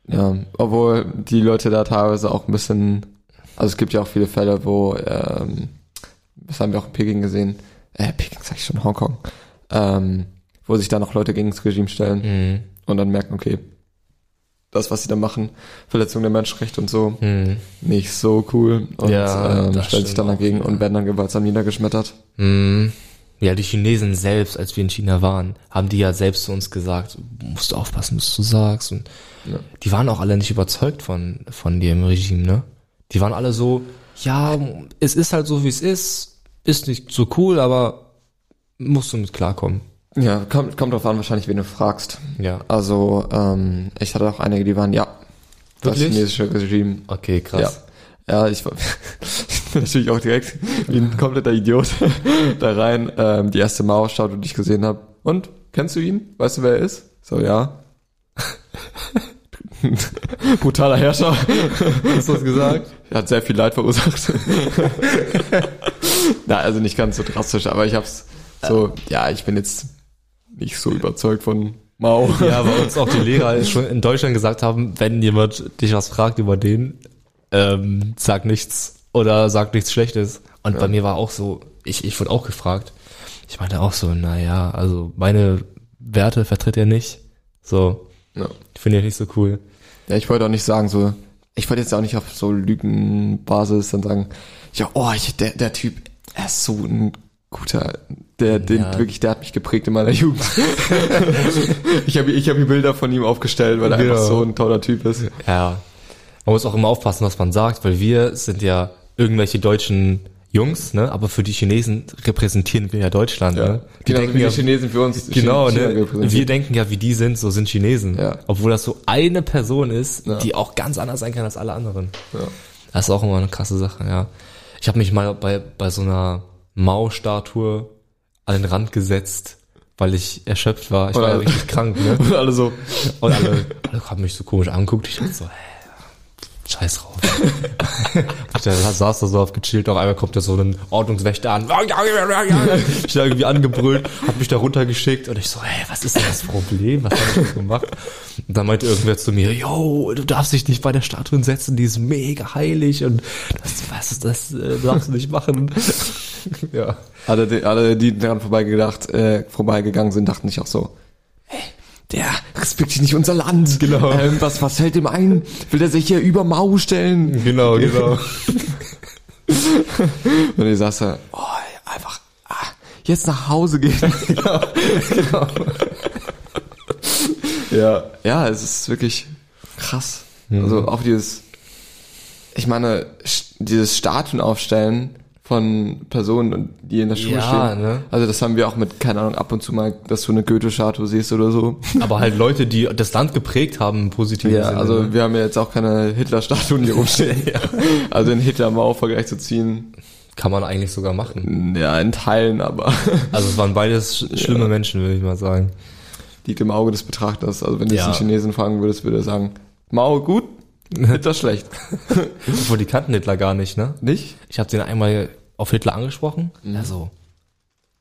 Speaker 2: Ja, obwohl die Leute da teilweise auch ein bisschen, also es gibt ja auch viele Fälle, wo, ähm, das haben wir auch in Peking gesehen, äh, Peking sag ich schon, Hongkong, ähm, wo sich da noch Leute gegen das Regime stellen
Speaker 1: Mhm.
Speaker 2: und dann merken, okay, das, was sie da machen, Verletzung der Menschenrechte und so,
Speaker 1: Mhm.
Speaker 2: nicht so cool und
Speaker 1: Ja,
Speaker 2: ähm, stellen sich dann
Speaker 1: stimmt auch
Speaker 2: dagegen
Speaker 1: wieder.
Speaker 2: und werden dann gewaltsam niedergeschmettert.
Speaker 1: Mhm. Ja, die Chinesen selbst, als wir in China waren, haben die ja selbst zu uns gesagt, musst du aufpassen, was du sagst. Und
Speaker 2: Ja.
Speaker 1: die waren auch alle nicht überzeugt von, von dem Regime, ne? Die waren alle so, ja, es ist halt so, wie es ist, ist nicht so cool, aber musst du mit klarkommen.
Speaker 2: Ja, kommt, kommt drauf an, wahrscheinlich, wen du fragst.
Speaker 1: Ja.
Speaker 2: Also, ähm, ich hatte auch einige, die waren, ja, das
Speaker 1: Wirklich?
Speaker 2: chinesische Regime
Speaker 1: Okay, krass.
Speaker 2: Ja. Ja, ich war ich bin natürlich auch direkt wie ein kompletter Idiot da rein. Ähm, die erste Mauerstatue, die ich gesehen habe. Und, kennst du ihn? Weißt du, wer er ist? So, ja. Brutaler Herrscher.
Speaker 1: Hast du das gesagt?
Speaker 2: Er hat sehr viel Leid verursacht. Na, also nicht ganz so drastisch, aber ich hab's so, ja, ich bin jetzt nicht so überzeugt von Mao.
Speaker 1: Ja, bei uns auch die Lehrer schon in Deutschland gesagt haben, wenn jemand dich was fragt über den, ähm, sag nichts oder sag nichts Schlechtes. Und bei mir war auch so, ich, ich wurde auch gefragt. Ich meinte auch so, na ja, also meine Werte vertritt er nicht. So,
Speaker 2: Ja.
Speaker 1: finde ich nicht so cool.
Speaker 2: Ja, ich wollte auch nicht sagen so, ich wollte jetzt auch nicht auf so Lügenbasis dann sagen, ja, oh, ich, der, der Typ, er ist so ein guter, der, den
Speaker 1: Ja.
Speaker 2: wirklich, der hat mich geprägt in meiner Jugend. ich habe ich hab die Bilder von ihm aufgestellt, weil er
Speaker 1: Genau.
Speaker 2: einfach so ein toller Typ ist.
Speaker 1: Ja. Man muss auch immer aufpassen, was man sagt, weil wir sind ja irgendwelche deutschen Jungs, ne? Aber für die Chinesen repräsentieren wir ja Deutschland, ne?
Speaker 2: Die Genauso wie die Chinesen für uns
Speaker 1: Genau,
Speaker 2: China
Speaker 1: ne? Wir denken ja, wie die sind, so sind Chinesen.
Speaker 2: Ja.
Speaker 1: Obwohl das so eine Person ist,
Speaker 2: Ja.
Speaker 1: die auch ganz anders sein kann als alle anderen.
Speaker 2: Ja.
Speaker 1: Das ist auch immer eine krasse Sache, ja. Ich habe mich mal bei, bei so einer Mao-Statue an den Rand gesetzt, weil ich erschöpft war. Ich war ja richtig krank, ne?
Speaker 2: Und alle so,
Speaker 1: Und alle, alle haben mich so komisch angeguckt. Ich dachte so, hä, scheiß drauf. ich da saß da so auf gechillt, auf einmal kommt da so ein Ordnungswächter an. Ich da irgendwie angebrüllt, hat mich da runtergeschickt und ich so, hey, was ist denn das Problem? Was habe ich denn gemacht? Und dann meinte irgendwer zu mir, yo, du darfst dich nicht bei der Statue setzen, die ist mega heilig und das, was ist das, äh, darfst du nicht machen. ja.
Speaker 2: alle, die- alle, die daran vorbeigedacht, äh, vorbeigegangen sind, dachten sich auch so, der respektiert nicht unser Land.
Speaker 1: Genau.
Speaker 2: Ähm, was, was fällt ihm ein? Will er sich hier über Mao stellen?
Speaker 1: Genau, genau.
Speaker 2: Und ich saß da, oh, einfach, ah, jetzt nach Hause gehen. genau. ja, ja, es ist wirklich krass. Also auch dieses, ich meine, dieses Statuen aufstellen von Personen, die in der Schule
Speaker 1: Ja,
Speaker 2: stehen.
Speaker 1: ne?
Speaker 2: Also das haben wir auch mit, keine Ahnung, ab und zu mal, dass du eine Goethe-Statue siehst oder so.
Speaker 1: Aber halt Leute, die das Land geprägt haben im positiven
Speaker 2: Ja,
Speaker 1: Sinne.
Speaker 2: also
Speaker 1: ne?
Speaker 2: wir haben ja jetzt auch keine Hitler-Statuen hier rumstehen. Also den Hitler-Mao-Vergleich zu ziehen,
Speaker 1: kann man eigentlich sogar machen.
Speaker 2: ja, in Teilen, aber
Speaker 1: Also es waren beides sch- schlimme Menschen, würde ich mal sagen.
Speaker 2: liegt im Auge des Betrachters. Also wenn du jetzt
Speaker 1: Ja.
Speaker 2: einen Chinesen fragen würdest, würde er sagen, Mao gut, Hitler schlecht.
Speaker 1: Obwohl die kannten Hitler gar nicht, ne?
Speaker 2: Nicht?
Speaker 1: Ich habe den einmal auf Hitler angesprochen.
Speaker 2: Mhm.
Speaker 1: Also,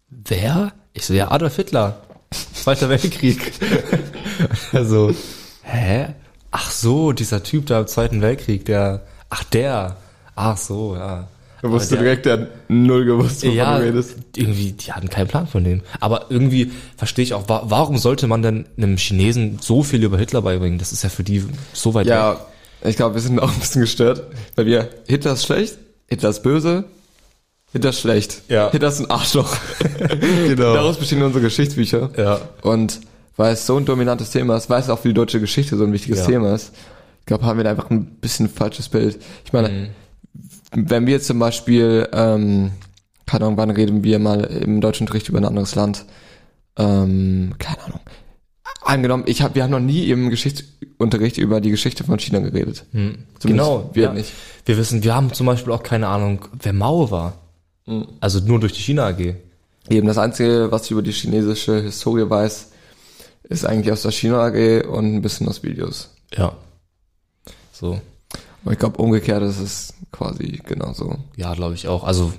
Speaker 1: wer? Ich so, ja, Adolf Hitler. Zweiter Weltkrieg. also, hä? Ach so, dieser Typ da im Zweiten Weltkrieg, der, ach der, ach so, ja.
Speaker 2: Da wusste
Speaker 1: der-
Speaker 2: direkt, der hat null gewusst, wovon
Speaker 1: ja,
Speaker 2: du redest.
Speaker 1: irgendwie, die hatten keinen Plan von dem. Aber irgendwie verstehe ich auch, wa warum sollte man denn einem Chinesen so viel über Hitler beibringen? Das ist ja für die so weit weg.
Speaker 2: Ja, ich glaube, wir sind auch ein bisschen gestört, weil wir, Hitler ist schlecht, Hitler ist böse, Hitler schlecht,
Speaker 1: Ja.
Speaker 2: Hitler ist ein Arschloch.
Speaker 1: genau.
Speaker 2: Daraus bestehen unsere Geschichtsbücher.
Speaker 1: Ja.
Speaker 2: Und weil es so ein dominantes Thema ist, weil es auch für die deutsche Geschichte so ein wichtiges
Speaker 1: Ja.
Speaker 2: Thema ist, ich glaube, haben wir da einfach ein bisschen falsches Bild. Ich meine,
Speaker 1: Mhm.
Speaker 2: wenn wir zum Beispiel, ähm, keine Ahnung, wann reden wir mal im deutschen Unterricht über ein anderes Land? Ähm, keine Ahnung. Angenommen, ich hab, wir haben noch nie im Geschichtsunterricht über die Geschichte von China geredet. Zumindest
Speaker 1: Genau,
Speaker 2: wir
Speaker 1: ja.
Speaker 2: nicht.
Speaker 1: Wir wissen, wir haben zum Beispiel auch keine Ahnung, wer Mao war.
Speaker 2: Mhm.
Speaker 1: Also nur durch die China AG.
Speaker 2: Eben das Einzige, was ich über die chinesische Historie weiß, ist eigentlich aus der China AG und ein bisschen aus Videos.
Speaker 1: Ja. So.
Speaker 2: Aber ich glaube, umgekehrt ist es quasi genauso.
Speaker 1: Ja, glaube ich auch. Also,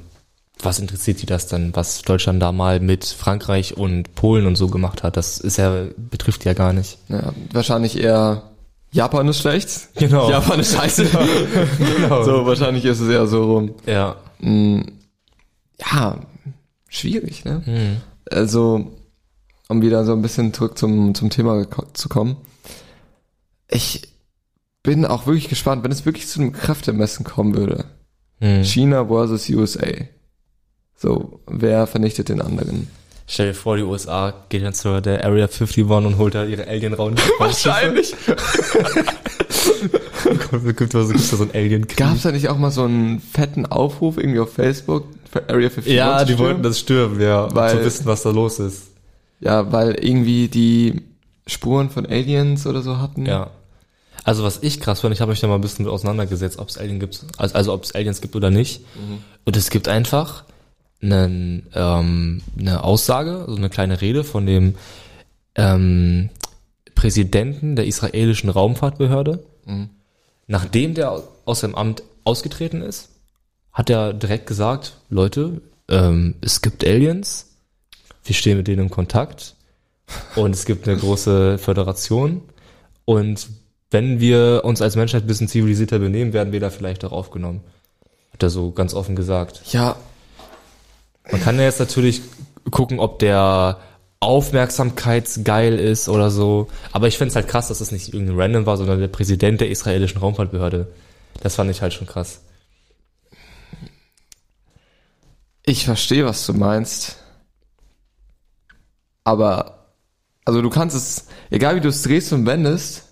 Speaker 1: was interessiert die das dann, was Deutschland da mal mit Frankreich und Polen und so gemacht hat? Das ist ja, betrifft ja gar nicht.
Speaker 2: Ja, wahrscheinlich eher Japan ist schlecht.
Speaker 1: Genau.
Speaker 2: Japan ist scheiße.
Speaker 1: Genau.
Speaker 2: So, wahrscheinlich ist es eher so rum.
Speaker 1: Ja.
Speaker 2: Ja, schwierig, ne?
Speaker 1: Hm.
Speaker 2: Also, um wieder so ein bisschen zurück zum, zum Thema zu kommen. Ich bin auch wirklich gespannt, wenn es wirklich zu einem Kräftemessen kommen würde.
Speaker 1: Hm.
Speaker 2: China versus USA. So, wer vernichtet den anderen?
Speaker 1: Stell dir vor, die USA geht dann zu der Area 51 und holt da ihre alien raum gibt da so, so ein alien
Speaker 2: Gab es da nicht auch mal so einen fetten Aufruf irgendwie auf Facebook Area 51?
Speaker 1: Ja, die
Speaker 2: stürmen?
Speaker 1: wollten das stürmen, ja,
Speaker 2: Weil-
Speaker 1: um zu wissen, was da los ist.
Speaker 2: Ja, weil irgendwie die Spuren von Aliens oder so hatten.
Speaker 1: Ja. Also was ich krass fand, ich habe mich da mal ein bisschen mit auseinandergesetzt, ob es Alien gibt, also, also ob es Aliens gibt oder nicht. Und es gibt einfach einen, ähm, eine Aussage, so eine kleine Rede von dem ähm, Präsidenten der israelischen Raumfahrtbehörde. Nachdem der aus seinem Amt ausgetreten ist, hat er direkt gesagt, Leute, ähm, es gibt Aliens, wir stehen mit denen in Kontakt und es gibt eine große Föderation und wenn wir uns als Menschheit ein bisschen zivilisierter benehmen, werden wir da vielleicht auch aufgenommen. Hat er so ganz offen gesagt.
Speaker 2: Ja,
Speaker 1: Man kann ja jetzt natürlich gucken, ob der aufmerksamkeitsgeil ist oder so. Aber ich find's halt krass, dass das nicht irgendein Random war, sondern der Präsident der israelischen Raumfahrtbehörde. Das fand ich halt schon krass.
Speaker 2: Ich verstehe, was du meinst. Aber, also du kannst es, egal wie du es drehst und wendest,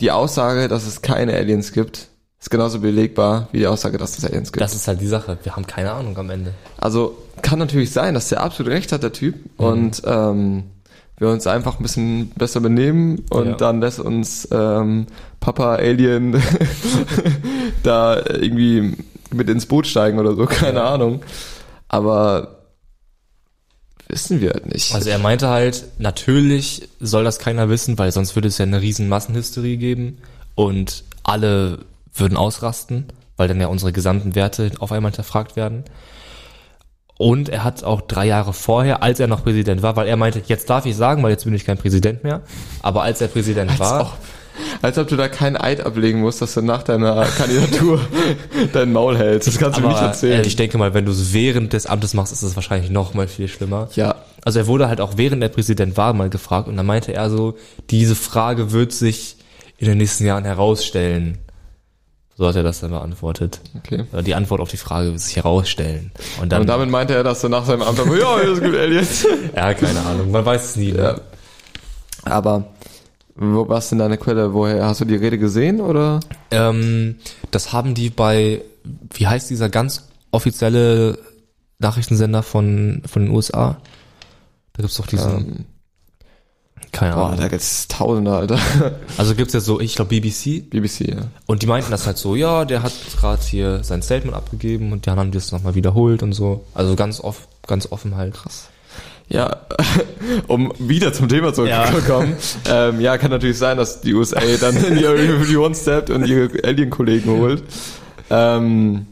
Speaker 2: die Aussage, dass es keine Aliens gibt, ist genauso belegbar wie die Aussage, dass es Aliens gibt.
Speaker 1: Das ist halt die Sache. Wir haben keine Ahnung am Ende.
Speaker 2: Also kann natürlich sein, dass der absolut recht hat, der Typ,
Speaker 1: Mhm.
Speaker 2: und ähm, wir uns einfach ein bisschen besser benehmen und
Speaker 1: Ja.
Speaker 2: dann lässt uns ähm, Papa Alien da irgendwie mit ins Boot steigen oder so, keine Ahnung. Aber wissen wir halt nicht.
Speaker 1: Also er meinte halt, natürlich soll das keiner wissen, weil sonst würde es ja eine riesen Massenhysterie geben und alle würden ausrasten, weil dann ja unsere gesamten Werte auf einmal hinterfragt werden. Und er hat auch drei Jahre vorher, als er noch Präsident war, weil er meinte, jetzt darf ich sagen, weil jetzt bin ich kein Präsident mehr, aber als er Präsident war,
Speaker 2: Als ob, als ob du da keinen Eid ablegen musst, dass du nach deiner Kandidatur dein Maul hältst. Das kannst du mir nicht erzählen.
Speaker 1: äh, ich denke mal, wenn du es während des Amtes machst, ist es wahrscheinlich noch mal viel schlimmer.
Speaker 2: ja,
Speaker 1: Also er wurde halt auch während der Präsident war mal gefragt und dann meinte er so, diese Frage wird sich in den nächsten Jahren herausstellen. So hat er das dann beantwortet.
Speaker 2: okay.
Speaker 1: Die Antwort auf die Frage wird sich herausstellen. Und dann,
Speaker 2: Und damit meinte er, dass du nach seinem Amt, ja, ist gut, Aliens.
Speaker 1: ja, keine Ahnung, man weiß es nie. Ne?
Speaker 2: Ja. Aber wo war's denn deine Quelle? Woher hast du die Rede gesehen oder?
Speaker 1: Ähm, das haben die bei, wie heißt dieser ganz offizielle Nachrichtensender von, von den USA? Da gibt's doch diesen,
Speaker 2: Ähm,
Speaker 1: keine
Speaker 2: boah,
Speaker 1: Ahnung.
Speaker 2: da gibt's Tausende, Alter.
Speaker 1: Also gibt's ja so, ich glaube BBC,
Speaker 2: BBC, ja.
Speaker 1: Und die meinten das halt so, ja, der hat gerade hier sein Statement abgegeben und dann haben die das nochmal wiederholt und so. Also ganz off, ganz offen halt. Krass.
Speaker 2: Ja, um wieder zum Thema zurückzukommen. Ja. Ähm, ja, kann natürlich sein, dass die USA dann in die Area 51 steppt und ihre Alien-Kollegen holt. Ähm,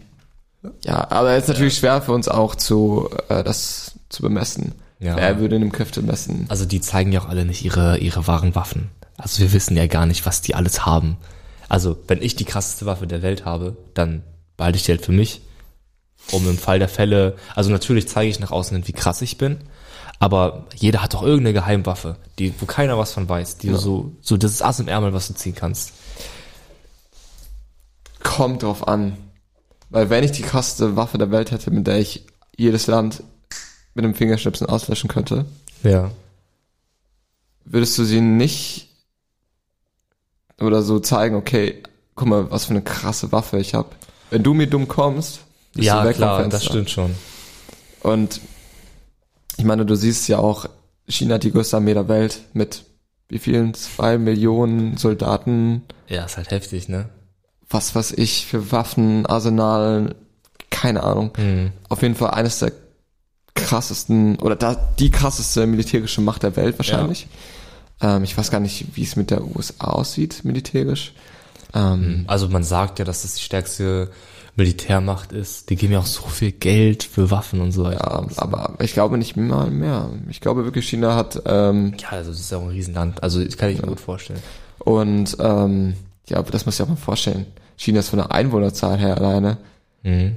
Speaker 2: ja, aber es ist natürlich schwer für uns auch zu, äh, das zu bemessen.
Speaker 1: Ja.
Speaker 2: Wer würde in einem Kräfte messen?
Speaker 1: Also die zeigen ja auch alle nicht ihre, ihre wahren Waffen. Also wir wissen ja gar nicht, was die alles haben. Also wenn ich die krasseste Waffe der Welt habe, dann behalte ich die halt für mich. Um im Fall der Fälle, also natürlich zeige ich nach außen hin, wie krass ich bin. Aber jeder hat doch irgendeine Geheimwaffe, die, wo keiner was von weiß, die du so, so das ist Ass im Ärmel, was du ziehen kannst.
Speaker 2: Kommt drauf an. Weil wenn ich die krasseste Waffe der Welt hätte, mit der ich jedes Land mit einem Fingerschnipsen auslöschen könnte,
Speaker 1: Ja.
Speaker 2: würdest du sie nicht oder so zeigen, okay, guck mal, was für eine krasse Waffe ich habe. Wenn du mir dumm kommst, bist
Speaker 1: Ja,
Speaker 2: du weg
Speaker 1: klar,
Speaker 2: vom
Speaker 1: das
Speaker 2: Fenster.
Speaker 1: stimmt schon.
Speaker 2: Und ich meine, du siehst ja auch, China hat die größte Armee der Welt mit wie vielen? Zwei Millionen Soldaten,
Speaker 1: Ja, ist halt heftig, ne?
Speaker 2: was weiß ich, für Waffen, Arsenal, keine Ahnung.
Speaker 1: Hm.
Speaker 2: Auf jeden Fall eines der krassesten, oder da, die krasseste militärische Macht der Welt wahrscheinlich. Ähm, ich weiß gar nicht, wie es mit der USA aussieht, militärisch. Ähm,
Speaker 1: Also man sagt ja, dass das die stärkste Militärmacht ist. Die geben ja auch so viel Geld für Waffen und so weiter.
Speaker 2: ja, aber ich glaube nicht mal mehr. Ich glaube wirklich, China hat, ähm,
Speaker 1: Ja, also das ist ja auch ein Riesenland. Also das kann ich mir gut vorstellen.
Speaker 2: Und ähm, ja, aber das muss ich auch mal vorstellen. China ist von der Einwohnerzahl her alleine
Speaker 1: Mhm.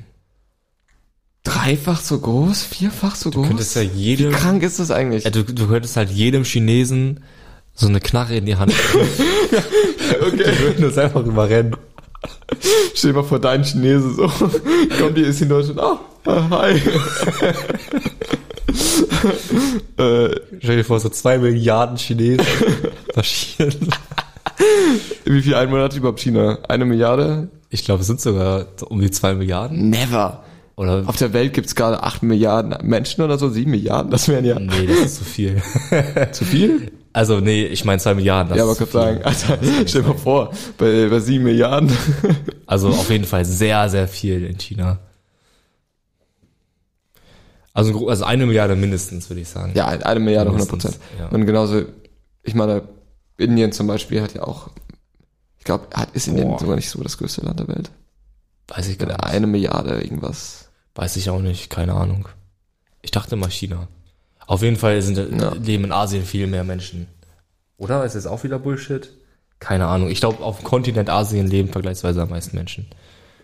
Speaker 2: dreifach so groß, vierfach so groß.
Speaker 1: könntest ja
Speaker 2: Wie
Speaker 1: jedem,
Speaker 2: krank ist das eigentlich?
Speaker 1: ja, du, du könntest halt jedem Chinesen so eine Knarre in die Hand geben.
Speaker 2: Okay.
Speaker 1: Die würden uns einfach überrennen.
Speaker 2: Stell dir mal vor, dein Chinese so. Kommt ist in Deutschland. Oh, hi. äh,
Speaker 1: Stell dir vor, so zwei Milliarden Chinesen marschieren.
Speaker 2: wie viel Einwohner hat überhaupt China? Eine Milliarde?
Speaker 1: Ich glaube, es sind sogar so um die zwei Milliarden.
Speaker 2: Never.
Speaker 1: Oder,
Speaker 2: Auf der Welt gibt's gerade acht Milliarden Menschen oder so, sieben Milliarden. Das wären ja
Speaker 1: nee, das ist zu viel.
Speaker 2: zu viel.
Speaker 1: Also, nee, ich meine zwei Milliarden.
Speaker 2: Ja, aber
Speaker 1: viel.
Speaker 2: sagen, Alter, stell dir mal vor, bei, bei sieben Milliarden.
Speaker 1: Also auf jeden Fall sehr, sehr viel in China. Also, also eine Milliarde mindestens, würde ich sagen.
Speaker 2: ja, eine Milliarde, hundert
Speaker 1: Mindestens,
Speaker 2: Prozent.
Speaker 1: ja.
Speaker 2: Und genauso, ich meine, Indien zum Beispiel hat ja auch, ich glaube, ist Indien
Speaker 1: Boah.
Speaker 2: sogar nicht so das größte Land der Welt.
Speaker 1: Weiß ich gar nicht.
Speaker 2: eine Milliarde irgendwas.
Speaker 1: Weiß ich auch nicht, keine Ahnung. Ich dachte mal China. Auf jeden Fall sind,
Speaker 2: Ja.
Speaker 1: leben in Asien viel mehr Menschen. Oder? Ist das auch wieder Bullshit? Keine Ahnung. Ich glaube, auf dem Kontinent Asien leben vergleichsweise am meisten Menschen.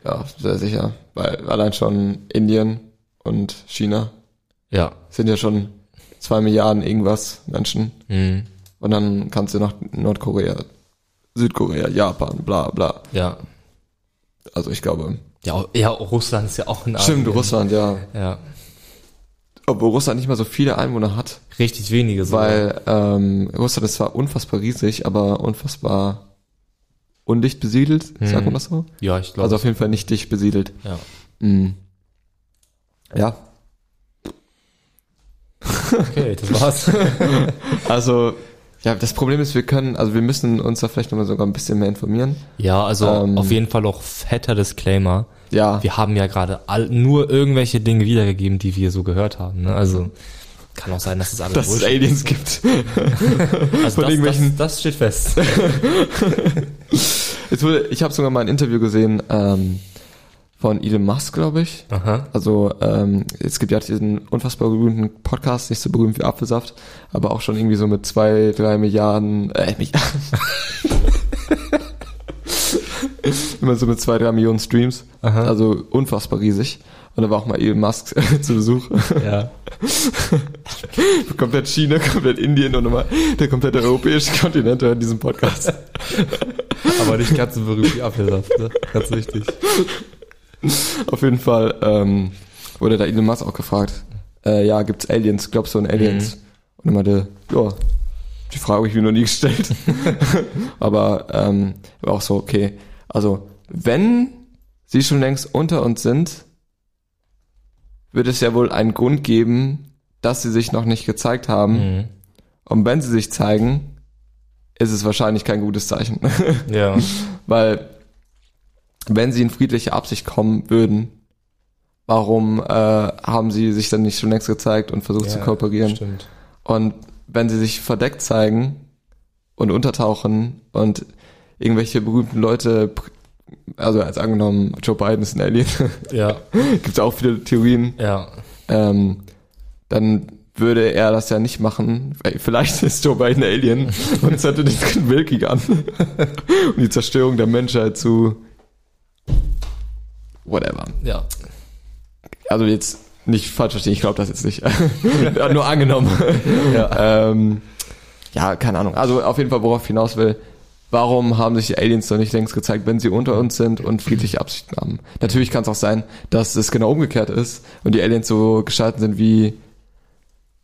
Speaker 2: Ja, sehr sicher. Weil allein schon Indien und China
Speaker 1: Ja.
Speaker 2: sind ja schon zwei Milliarden irgendwas Menschen.
Speaker 1: Mhm.
Speaker 2: Und dann kannst du nach Nordkorea, Südkorea, Japan, bla bla.
Speaker 1: Ja.
Speaker 2: Also ich glaube.
Speaker 1: Ja, ja, Russland ist ja auch in Asien.
Speaker 2: Stimmt, Russland, ja.
Speaker 1: Ja.
Speaker 2: Obwohl Russland nicht mal so viele Einwohner hat.
Speaker 1: Richtig wenige sogar.
Speaker 2: Weil ähm, Russland ist zwar unfassbar riesig, aber unfassbar undicht besiedelt, sagt man das so?
Speaker 1: Ja, ich glaube.
Speaker 2: Also auf jeden Fall nicht dicht besiedelt.
Speaker 1: ja.
Speaker 2: Mhm. Ja,
Speaker 1: Okay, das war's.
Speaker 2: also ja, das Problem ist, wir können, also wir müssen uns da vielleicht nochmal sogar ein bisschen mehr informieren.
Speaker 1: ja, also
Speaker 2: Ähm.
Speaker 1: auf jeden Fall auch fetter Disclaimer.
Speaker 2: Ja,
Speaker 1: Wir haben ja gerade all, nur irgendwelche Dinge wiedergegeben, die wir so gehört haben. Ne? Also kann auch sein, dass es alles
Speaker 2: dass es Aliens gibt.
Speaker 1: also
Speaker 2: von
Speaker 1: das,
Speaker 2: irgendwelchen-
Speaker 1: das, das steht fest.
Speaker 2: Jetzt wurde, ich habe sogar mal ein Interview gesehen ähm, von Elon Musk, glaube ich.
Speaker 1: Aha.
Speaker 2: Also ähm, es gibt ja diesen unfassbar berühmten Podcast, nicht so berühmt wie Apfelsaft, aber auch schon irgendwie so mit zwei, drei Milliarden, äh, Milliarden. Immer so mit zwei, drei Millionen Streams.
Speaker 1: Aha.
Speaker 2: Also unfassbar riesig. Und da war auch mal Elon Musk zu Besuch.
Speaker 1: Ja.
Speaker 2: komplett China, komplett Indien und immer der komplette europäische Kontinent hört diesen Podcast.
Speaker 1: Aber nicht ganz so berühmt wie Apfelsaft, ne? Ganz wichtig.
Speaker 2: Auf jeden Fall ähm, wurde da Elon Musk auch gefragt, äh, ja, gibt's Aliens? Glaubst du an Aliens? Und er meinte, ja, die Frage habe ich mir noch nie gestellt. Aber ähm, war auch so, okay, also wenn sie schon längst unter uns sind, wird es ja wohl einen Grund geben, dass sie sich noch nicht gezeigt haben.
Speaker 1: Mhm.
Speaker 2: Und wenn sie sich zeigen, ist es wahrscheinlich kein gutes Zeichen.
Speaker 1: Ja.
Speaker 2: Weil wenn sie in friedliche Absicht kommen würden, warum äh, haben sie sich dann nicht schon längst gezeigt und versucht zu
Speaker 1: Ja,
Speaker 2: kooperieren?
Speaker 1: Stimmt.
Speaker 2: Und wenn sie sich verdeckt zeigen und untertauchen und irgendwelche berühmten Leute, also als angenommen, Joe Biden ist ein Alien,
Speaker 1: Ja.
Speaker 2: gibt es auch viele Theorien,
Speaker 1: Ja.
Speaker 2: ähm, dann würde er das ja nicht machen. Vielleicht ist Joe Biden ein Alien und es hatte den dritten Weltkrieg an. und die Zerstörung der Menschheit zu whatever.
Speaker 1: Ja.
Speaker 2: Also jetzt nicht falsch verstehen, ich glaube das jetzt nicht. Nur angenommen.
Speaker 1: Ja.
Speaker 2: ähm, ja, keine Ahnung. Also auf jeden Fall, worauf ich hinaus will, warum haben sich die Aliens noch nicht längst gezeigt, wenn sie unter uns sind und friedliche Absichten haben? Natürlich kann es auch sein, dass es genau umgekehrt ist und die Aliens so gestalten sind wie,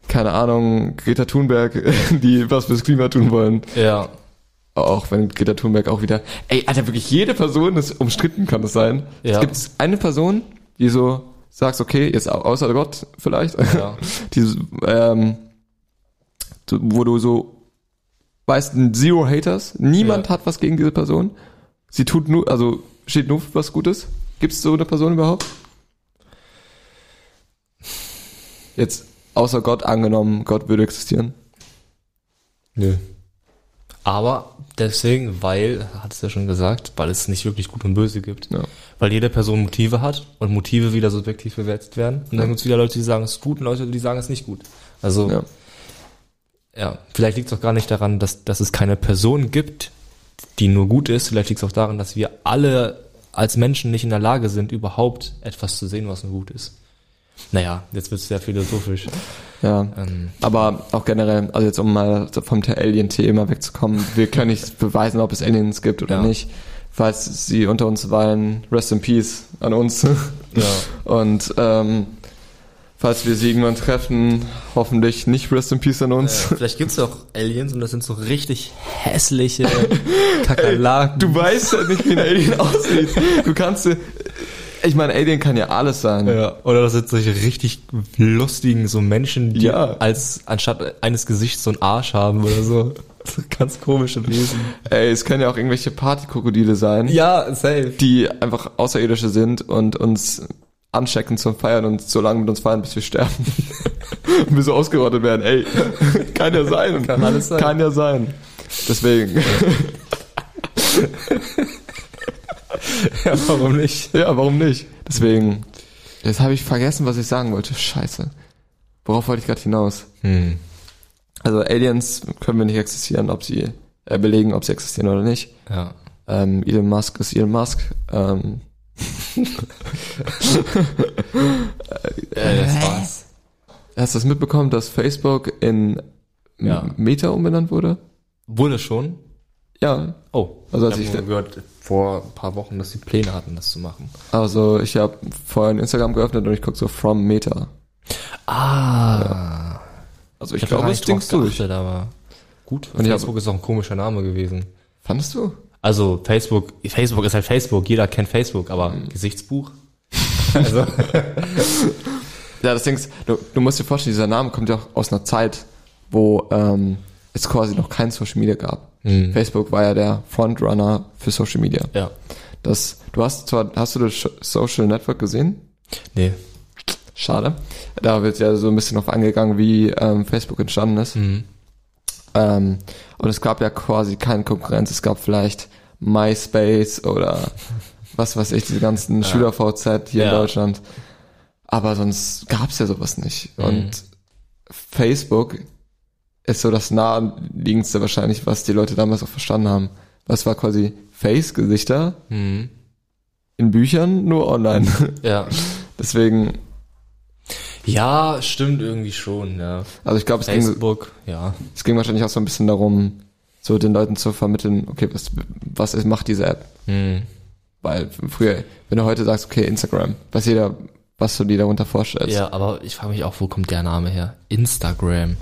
Speaker 2: keine Ahnung, Greta Thunberg, die was fürs Klima tun wollen.
Speaker 1: Ja.
Speaker 2: Auch wenn Greta Thunberg auch wieder, ey, Alter, wirklich jede Person ist umstritten, kann es sein.
Speaker 1: Ja.
Speaker 2: Es gibt eine Person, die so sagst, okay, jetzt au- außer Gott vielleicht,
Speaker 1: Ja.
Speaker 2: die, ähm, wo du so weißt, zero Haters, niemand
Speaker 1: Ja.
Speaker 2: hat was gegen diese Person. Sie tut nur, also steht nur für was Gutes. Gibt es so eine Person überhaupt? Jetzt außer Gott angenommen, Gott würde existieren.
Speaker 1: Nö. Aber deswegen, weil, hat es ja schon gesagt, weil es nicht wirklich gut und böse gibt.
Speaker 2: Ja.
Speaker 1: Weil jede Person Motive hat und Motive wieder subjektiv bewertet werden. Und dann gibt es wieder Leute, die sagen, es ist gut und Leute, die sagen, es ist nicht gut. Also,
Speaker 2: Ja.
Speaker 1: Ja, vielleicht liegt es auch gar nicht daran, dass, dass es keine Person gibt, die nur gut ist. Vielleicht liegt es auch daran, dass wir alle als Menschen nicht in der Lage sind, überhaupt etwas zu sehen, was nur gut ist. Naja, jetzt wird es sehr philosophisch.
Speaker 2: Ja.
Speaker 1: Ähm,
Speaker 2: Aber auch generell, also jetzt um mal vom Alien-Thema wegzukommen, wir können nicht beweisen, ob es Aliens gibt oder
Speaker 1: Ja.
Speaker 2: nicht. Falls sie unter uns weilen, rest in peace an uns.
Speaker 1: ja.
Speaker 2: Und ähm, falls wir sie irgendwann treffen, hoffentlich nicht rest in peace an uns.
Speaker 1: Äh, vielleicht gibt's auch Aliens und das sind so richtig hässliche Kakerlaken.
Speaker 2: Du weißt ja nicht, wie ein Alien aussieht. Du kannst, äh, ich meine, Alien kann ja alles sein.
Speaker 1: Ja, oder das sind solche richtig lustigen so Menschen, die
Speaker 2: Ja.
Speaker 1: als anstatt eines Gesichts so einen Arsch haben oder so. so ganz komische Wesen.
Speaker 2: Ey, es können ja auch irgendwelche Partykrokodile sein,
Speaker 1: Ja, safe.
Speaker 2: die einfach Außerirdische sind und uns anchecken zum Feiern und so lange mit uns feiern, bis wir sterben. und wir so ausgerottet werden. Ey, kann ja sein.
Speaker 1: Kann alles sein.
Speaker 2: Kann ja sein. Deswegen.
Speaker 1: Ja, warum nicht?
Speaker 2: ja, warum nicht? Deswegen. Jetzt habe ich vergessen, was ich sagen wollte. Scheiße. Worauf wollte ich gerade hinaus?
Speaker 1: Hm.
Speaker 2: Also Aliens können wir nicht existieren, ob sie äh, belegen, ob sie existieren oder nicht.
Speaker 1: Ja.
Speaker 2: Ähm, Elon Musk ist Elon Musk. Ähm,
Speaker 1: Äh, das war's.
Speaker 2: hast du das mitbekommen, dass Facebook in
Speaker 1: Ja.
Speaker 2: Meta umbenannt wurde?
Speaker 1: Wurde schon?
Speaker 2: Ja.
Speaker 1: Oh.
Speaker 2: Also als
Speaker 1: ich
Speaker 2: ich-
Speaker 1: habe gehört vor ein paar Wochen, dass sie Pläne hatten, das zu machen.
Speaker 2: Also ich habe vorher ein Instagram geöffnet und ich gucke so from Meta.
Speaker 1: Ah.
Speaker 2: Also ich,
Speaker 1: da
Speaker 2: glaube,
Speaker 1: drauf
Speaker 2: Dings durch.
Speaker 1: aber gut.
Speaker 2: Und ich hab-
Speaker 1: Facebook ist auch ein komischer Name gewesen.
Speaker 2: Fandest du?
Speaker 1: Also Facebook, Facebook ist halt Facebook, jeder kennt Facebook, aber
Speaker 2: Mhm.
Speaker 1: Gesichtsbuch? also,
Speaker 2: Ja, das Ding ist, du, du musst dir vorstellen, dieser Name kommt ja auch aus einer Zeit, wo ähm, es quasi noch kein Social Media gab.
Speaker 1: Mhm.
Speaker 2: Facebook war ja der Frontrunner für Social Media.
Speaker 1: ja.
Speaker 2: Das, du hast zwar, hast du das Social Network gesehen?
Speaker 1: Nee.
Speaker 2: Schade. Da wird ja so ein bisschen drauf eingegangen, wie ähm, Facebook entstanden ist.
Speaker 1: Mhm.
Speaker 2: Ähm, und es gab ja quasi keine Konkurrenz. Es gab vielleicht MySpace oder was weiß ich, diese ganzen Schüler-VZ hier
Speaker 1: Ja.
Speaker 2: in Deutschland. Aber sonst gab's ja sowas nicht.
Speaker 1: Mhm.
Speaker 2: Und Facebook ist so das naheliegendste wahrscheinlich, was die Leute damals auch verstanden haben. Was war quasi Face-Gesichter
Speaker 1: Mhm.
Speaker 2: in Büchern, nur online.
Speaker 1: Ja.
Speaker 2: Deswegen,
Speaker 1: Ja, stimmt irgendwie schon, ja.
Speaker 2: also ich glaube, es ging,
Speaker 1: Facebook, ja.
Speaker 2: es ging wahrscheinlich auch so ein bisschen darum, so den Leuten zu vermitteln, okay, was, was ist, macht diese App?
Speaker 1: Mhm.
Speaker 2: Weil früher, wenn du heute sagst, okay, Instagram, weiß jeder, was du dir darunter vorstellst.
Speaker 1: Ja, aber ich frage mich auch, wo kommt der Name her? Instagram.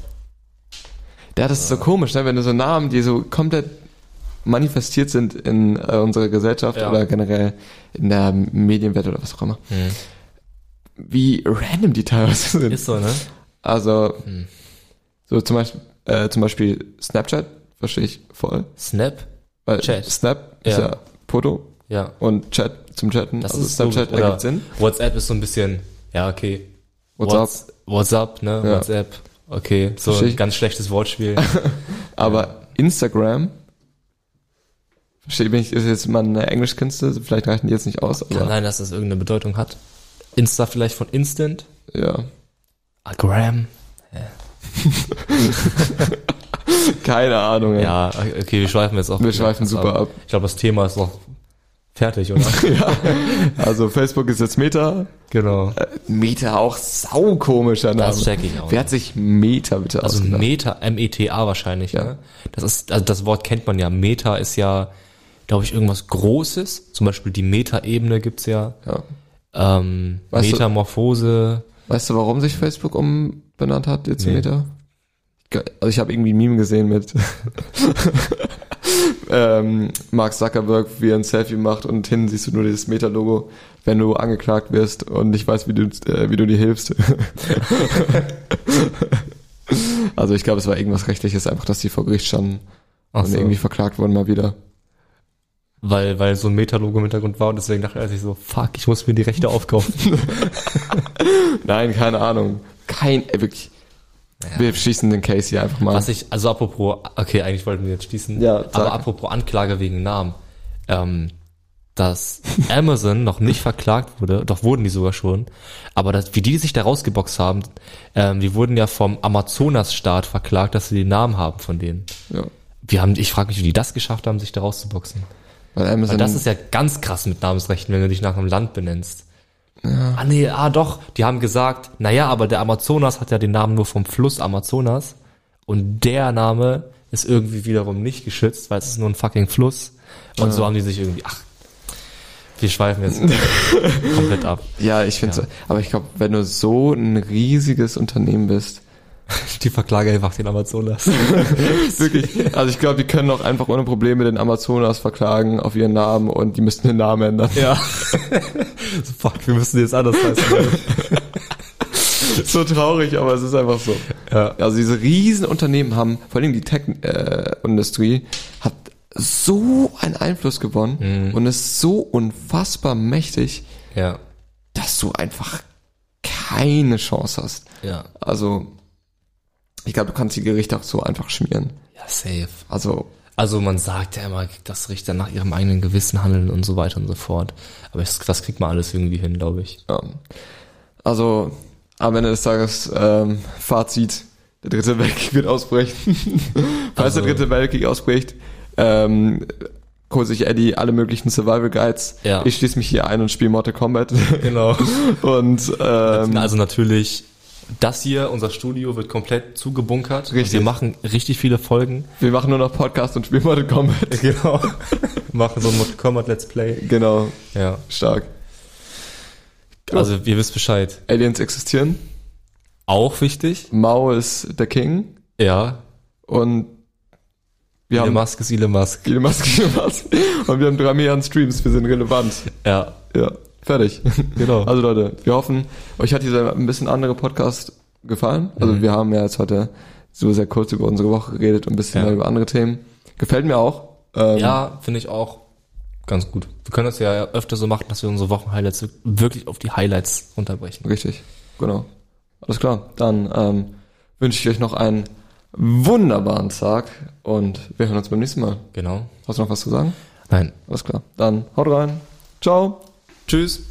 Speaker 2: Ja, das ist so komisch, ne? wenn du so Namen, die so komplett manifestiert sind in äh, unserer Gesellschaft
Speaker 1: Ja.
Speaker 2: oder generell in der Medienwelt oder was auch immer,
Speaker 1: Mhm.
Speaker 2: wie random die teilweise sind.
Speaker 1: Ist so, ne?
Speaker 2: Also,
Speaker 1: Hm.
Speaker 2: so zum Beispiel, äh, zum Beispiel Snapchat, verstehe ich voll.
Speaker 1: Snap?
Speaker 2: Weil
Speaker 1: Chat.
Speaker 2: Snap ist
Speaker 1: Ja.
Speaker 2: ja Foto
Speaker 1: Ja.
Speaker 2: und Chat zum Chatten.
Speaker 1: Das
Speaker 2: also
Speaker 1: ist
Speaker 2: Snapchat.
Speaker 1: Oder
Speaker 2: ergibt Sinn.
Speaker 1: WhatsApp ist so ein bisschen, ja, okay.
Speaker 2: WhatsApp.
Speaker 1: What's- WhatsApp, ne?
Speaker 2: Ja.
Speaker 1: WhatsApp. Okay, so
Speaker 2: Versteh
Speaker 1: ein
Speaker 2: ich.
Speaker 1: ganz schlechtes Wortspiel.
Speaker 2: Aber Instagram, verstehe ich, ist jetzt mal eine Englischkünste, vielleicht reichen die jetzt nicht aus,
Speaker 1: Kann sein, dass das irgendeine Bedeutung hat. Insta vielleicht von Instant.
Speaker 2: ja.
Speaker 1: Ah, Gram.
Speaker 2: Keine Ahnung. ey.
Speaker 1: Ja, okay, wir schweifen jetzt auch.
Speaker 2: Wir schweifen super ab.
Speaker 1: Ich glaube, das Thema ist noch fertig, oder?
Speaker 2: Also Facebook ist jetzt Meta.
Speaker 1: genau.
Speaker 2: Äh, Meta auch sau komischer Name.
Speaker 1: Das check ich auch.
Speaker 2: Wer hat sich Meta bitte
Speaker 1: Also
Speaker 2: ausgedacht?
Speaker 1: Meta, M-E-T-A wahrscheinlich,
Speaker 2: Ja.
Speaker 1: ne? Das ist, also das Wort kennt man ja. Meta ist ja, glaube ich, irgendwas Großes. Zum Beispiel die Meta-Ebene gibt's ja.
Speaker 2: Ja.
Speaker 1: Ähm,
Speaker 2: Weißt du-
Speaker 1: Metamorphose.
Speaker 2: Weißt du, warum sich Facebook umbenannt hat jetzt
Speaker 1: Nee.
Speaker 2: Meta? Also ich habe irgendwie ein Meme gesehen mit ähm, Mark Zuckerberg, wie er ein Selfie macht und hinten siehst du nur dieses Meta-Logo, wenn du angeklagt wirst und nicht weißt, wie du, äh, wie du dir hilfst. also ich glaube, es war irgendwas Rechtliches, einfach, dass die vor Gericht standen
Speaker 1: Ach
Speaker 2: und
Speaker 1: so.
Speaker 2: irgendwie verklagt wurden mal wieder.
Speaker 1: Weil, weil so ein Meta-Logo im Hintergrund war und deswegen dachte er sich so, fuck, ich muss mir die Rechte aufkaufen.
Speaker 2: Nein, keine Ahnung. Kein, äh, wirklich. Wir schließen den Case hier einfach mal.
Speaker 1: Was ich, also apropos, okay, eigentlich wollten wir jetzt schließen.
Speaker 2: Ja, sag.
Speaker 1: aber apropos Anklage wegen Namen. Ähm, dass Amazon noch nicht verklagt wurde, doch wurden die sogar schon, aber das, wie die sich da rausgeboxt haben, ähm, die wurden ja vom Amazonas-Staat verklagt, dass sie den Namen haben von denen.
Speaker 2: ja.
Speaker 1: wir haben, ich frage mich, wie die das geschafft haben, sich da rauszuboxen.
Speaker 2: Weil Amazon,
Speaker 1: Weil das ist ja ganz krass mit Namensrechten, wenn du dich nach einem Land benennst. Ja. Ah nee, ah doch, die haben gesagt, naja, aber der Amazonas hat ja den Namen nur vom Fluss Amazonas und der Name ist irgendwie wiederum nicht geschützt, weil es ist nur ein fucking Fluss und so haben die sich irgendwie, ach, wir schweifen jetzt komplett ab.
Speaker 2: ja, ich finde
Speaker 1: Ja.
Speaker 2: so, aber ich glaube, wenn du so ein riesiges Unternehmen bist,
Speaker 1: Die verklage einfach den Amazonas.
Speaker 2: wirklich, also ich glaube, die können auch einfach ohne Probleme den Amazonas verklagen auf ihren Namen und die müssten den Namen ändern.
Speaker 1: ja. so, fuck, wir müssen jetzt anders heißen.
Speaker 2: so traurig, aber es ist einfach so.
Speaker 1: ja.
Speaker 2: Also diese riesen Unternehmen haben, vor allem die Tech-Industrie, hat so einen Einfluss gewonnen
Speaker 1: Mhm.
Speaker 2: und ist so unfassbar mächtig,
Speaker 1: Ja.
Speaker 2: dass du einfach keine Chance hast.
Speaker 1: Ja.
Speaker 2: Also, ich glaube, du kannst die Gerichte auch so einfach schmieren.
Speaker 1: Ja, safe.
Speaker 2: Also,
Speaker 1: Also man sagt ja immer, dass Richter nach ihrem eigenen Gewissen handeln und so weiter und so fort. Aber das, das kriegt man alles irgendwie hin, glaube ich.
Speaker 2: ähm, also am Ende des Tages, ähm, Fazit, der dritte Weltkrieg wird ausbrechen. Falls
Speaker 1: Also-
Speaker 2: der dritte Weltkrieg ausbricht, ähm, holt sich Eddie alle möglichen Survival Guides.
Speaker 1: Ja.
Speaker 2: Ich schließe mich hier ein und spiele Mortal Kombat.
Speaker 1: Genau.
Speaker 2: und ähm,
Speaker 1: Also natürlich, das hier, unser Studio wird komplett zugebunkert.
Speaker 2: Richtig.
Speaker 1: Wir machen richtig viele Folgen.
Speaker 2: wir machen nur noch Podcast und spielen Mortal Kombat.
Speaker 1: Genau. machen so ein Mortal Kombat Let's Play.
Speaker 2: genau,
Speaker 1: Ja.
Speaker 2: stark.
Speaker 1: Also ihr wisst Bescheid.
Speaker 2: Aliens existieren.
Speaker 1: Auch wichtig.
Speaker 2: Mao ist der King.
Speaker 1: Ja.
Speaker 2: Und wir
Speaker 1: Elon
Speaker 2: haben
Speaker 1: Musk ist Elon Musk.
Speaker 2: Elon Musk gemacht. Und wir haben drei Milliarden Streams. Wir sind relevant.
Speaker 1: Ja.
Speaker 2: Ja, fertig.
Speaker 1: Genau.
Speaker 2: Also Leute, wir hoffen, euch hat dieser ein bisschen andere Podcast gefallen. Also wir haben ja jetzt heute so sehr kurz über unsere Woche geredet und ein bisschen
Speaker 1: Ja.
Speaker 2: mehr über andere Themen. Gefällt mir auch. Ähm,
Speaker 1: Ja, finde ich auch ganz gut. Wir können das ja öfter so machen, dass wir unsere Wochenhighlights wirklich auf die Highlights runterbrechen.
Speaker 2: Richtig, genau. Alles klar. Dann ähm, wünsche ich euch noch einen wunderbaren Tag und wir hören uns beim nächsten Mal.
Speaker 1: Genau.
Speaker 2: Hast du noch was zu sagen?
Speaker 1: Nein.
Speaker 2: Alles klar. Dann haut rein. Ciao.
Speaker 1: Tschüss.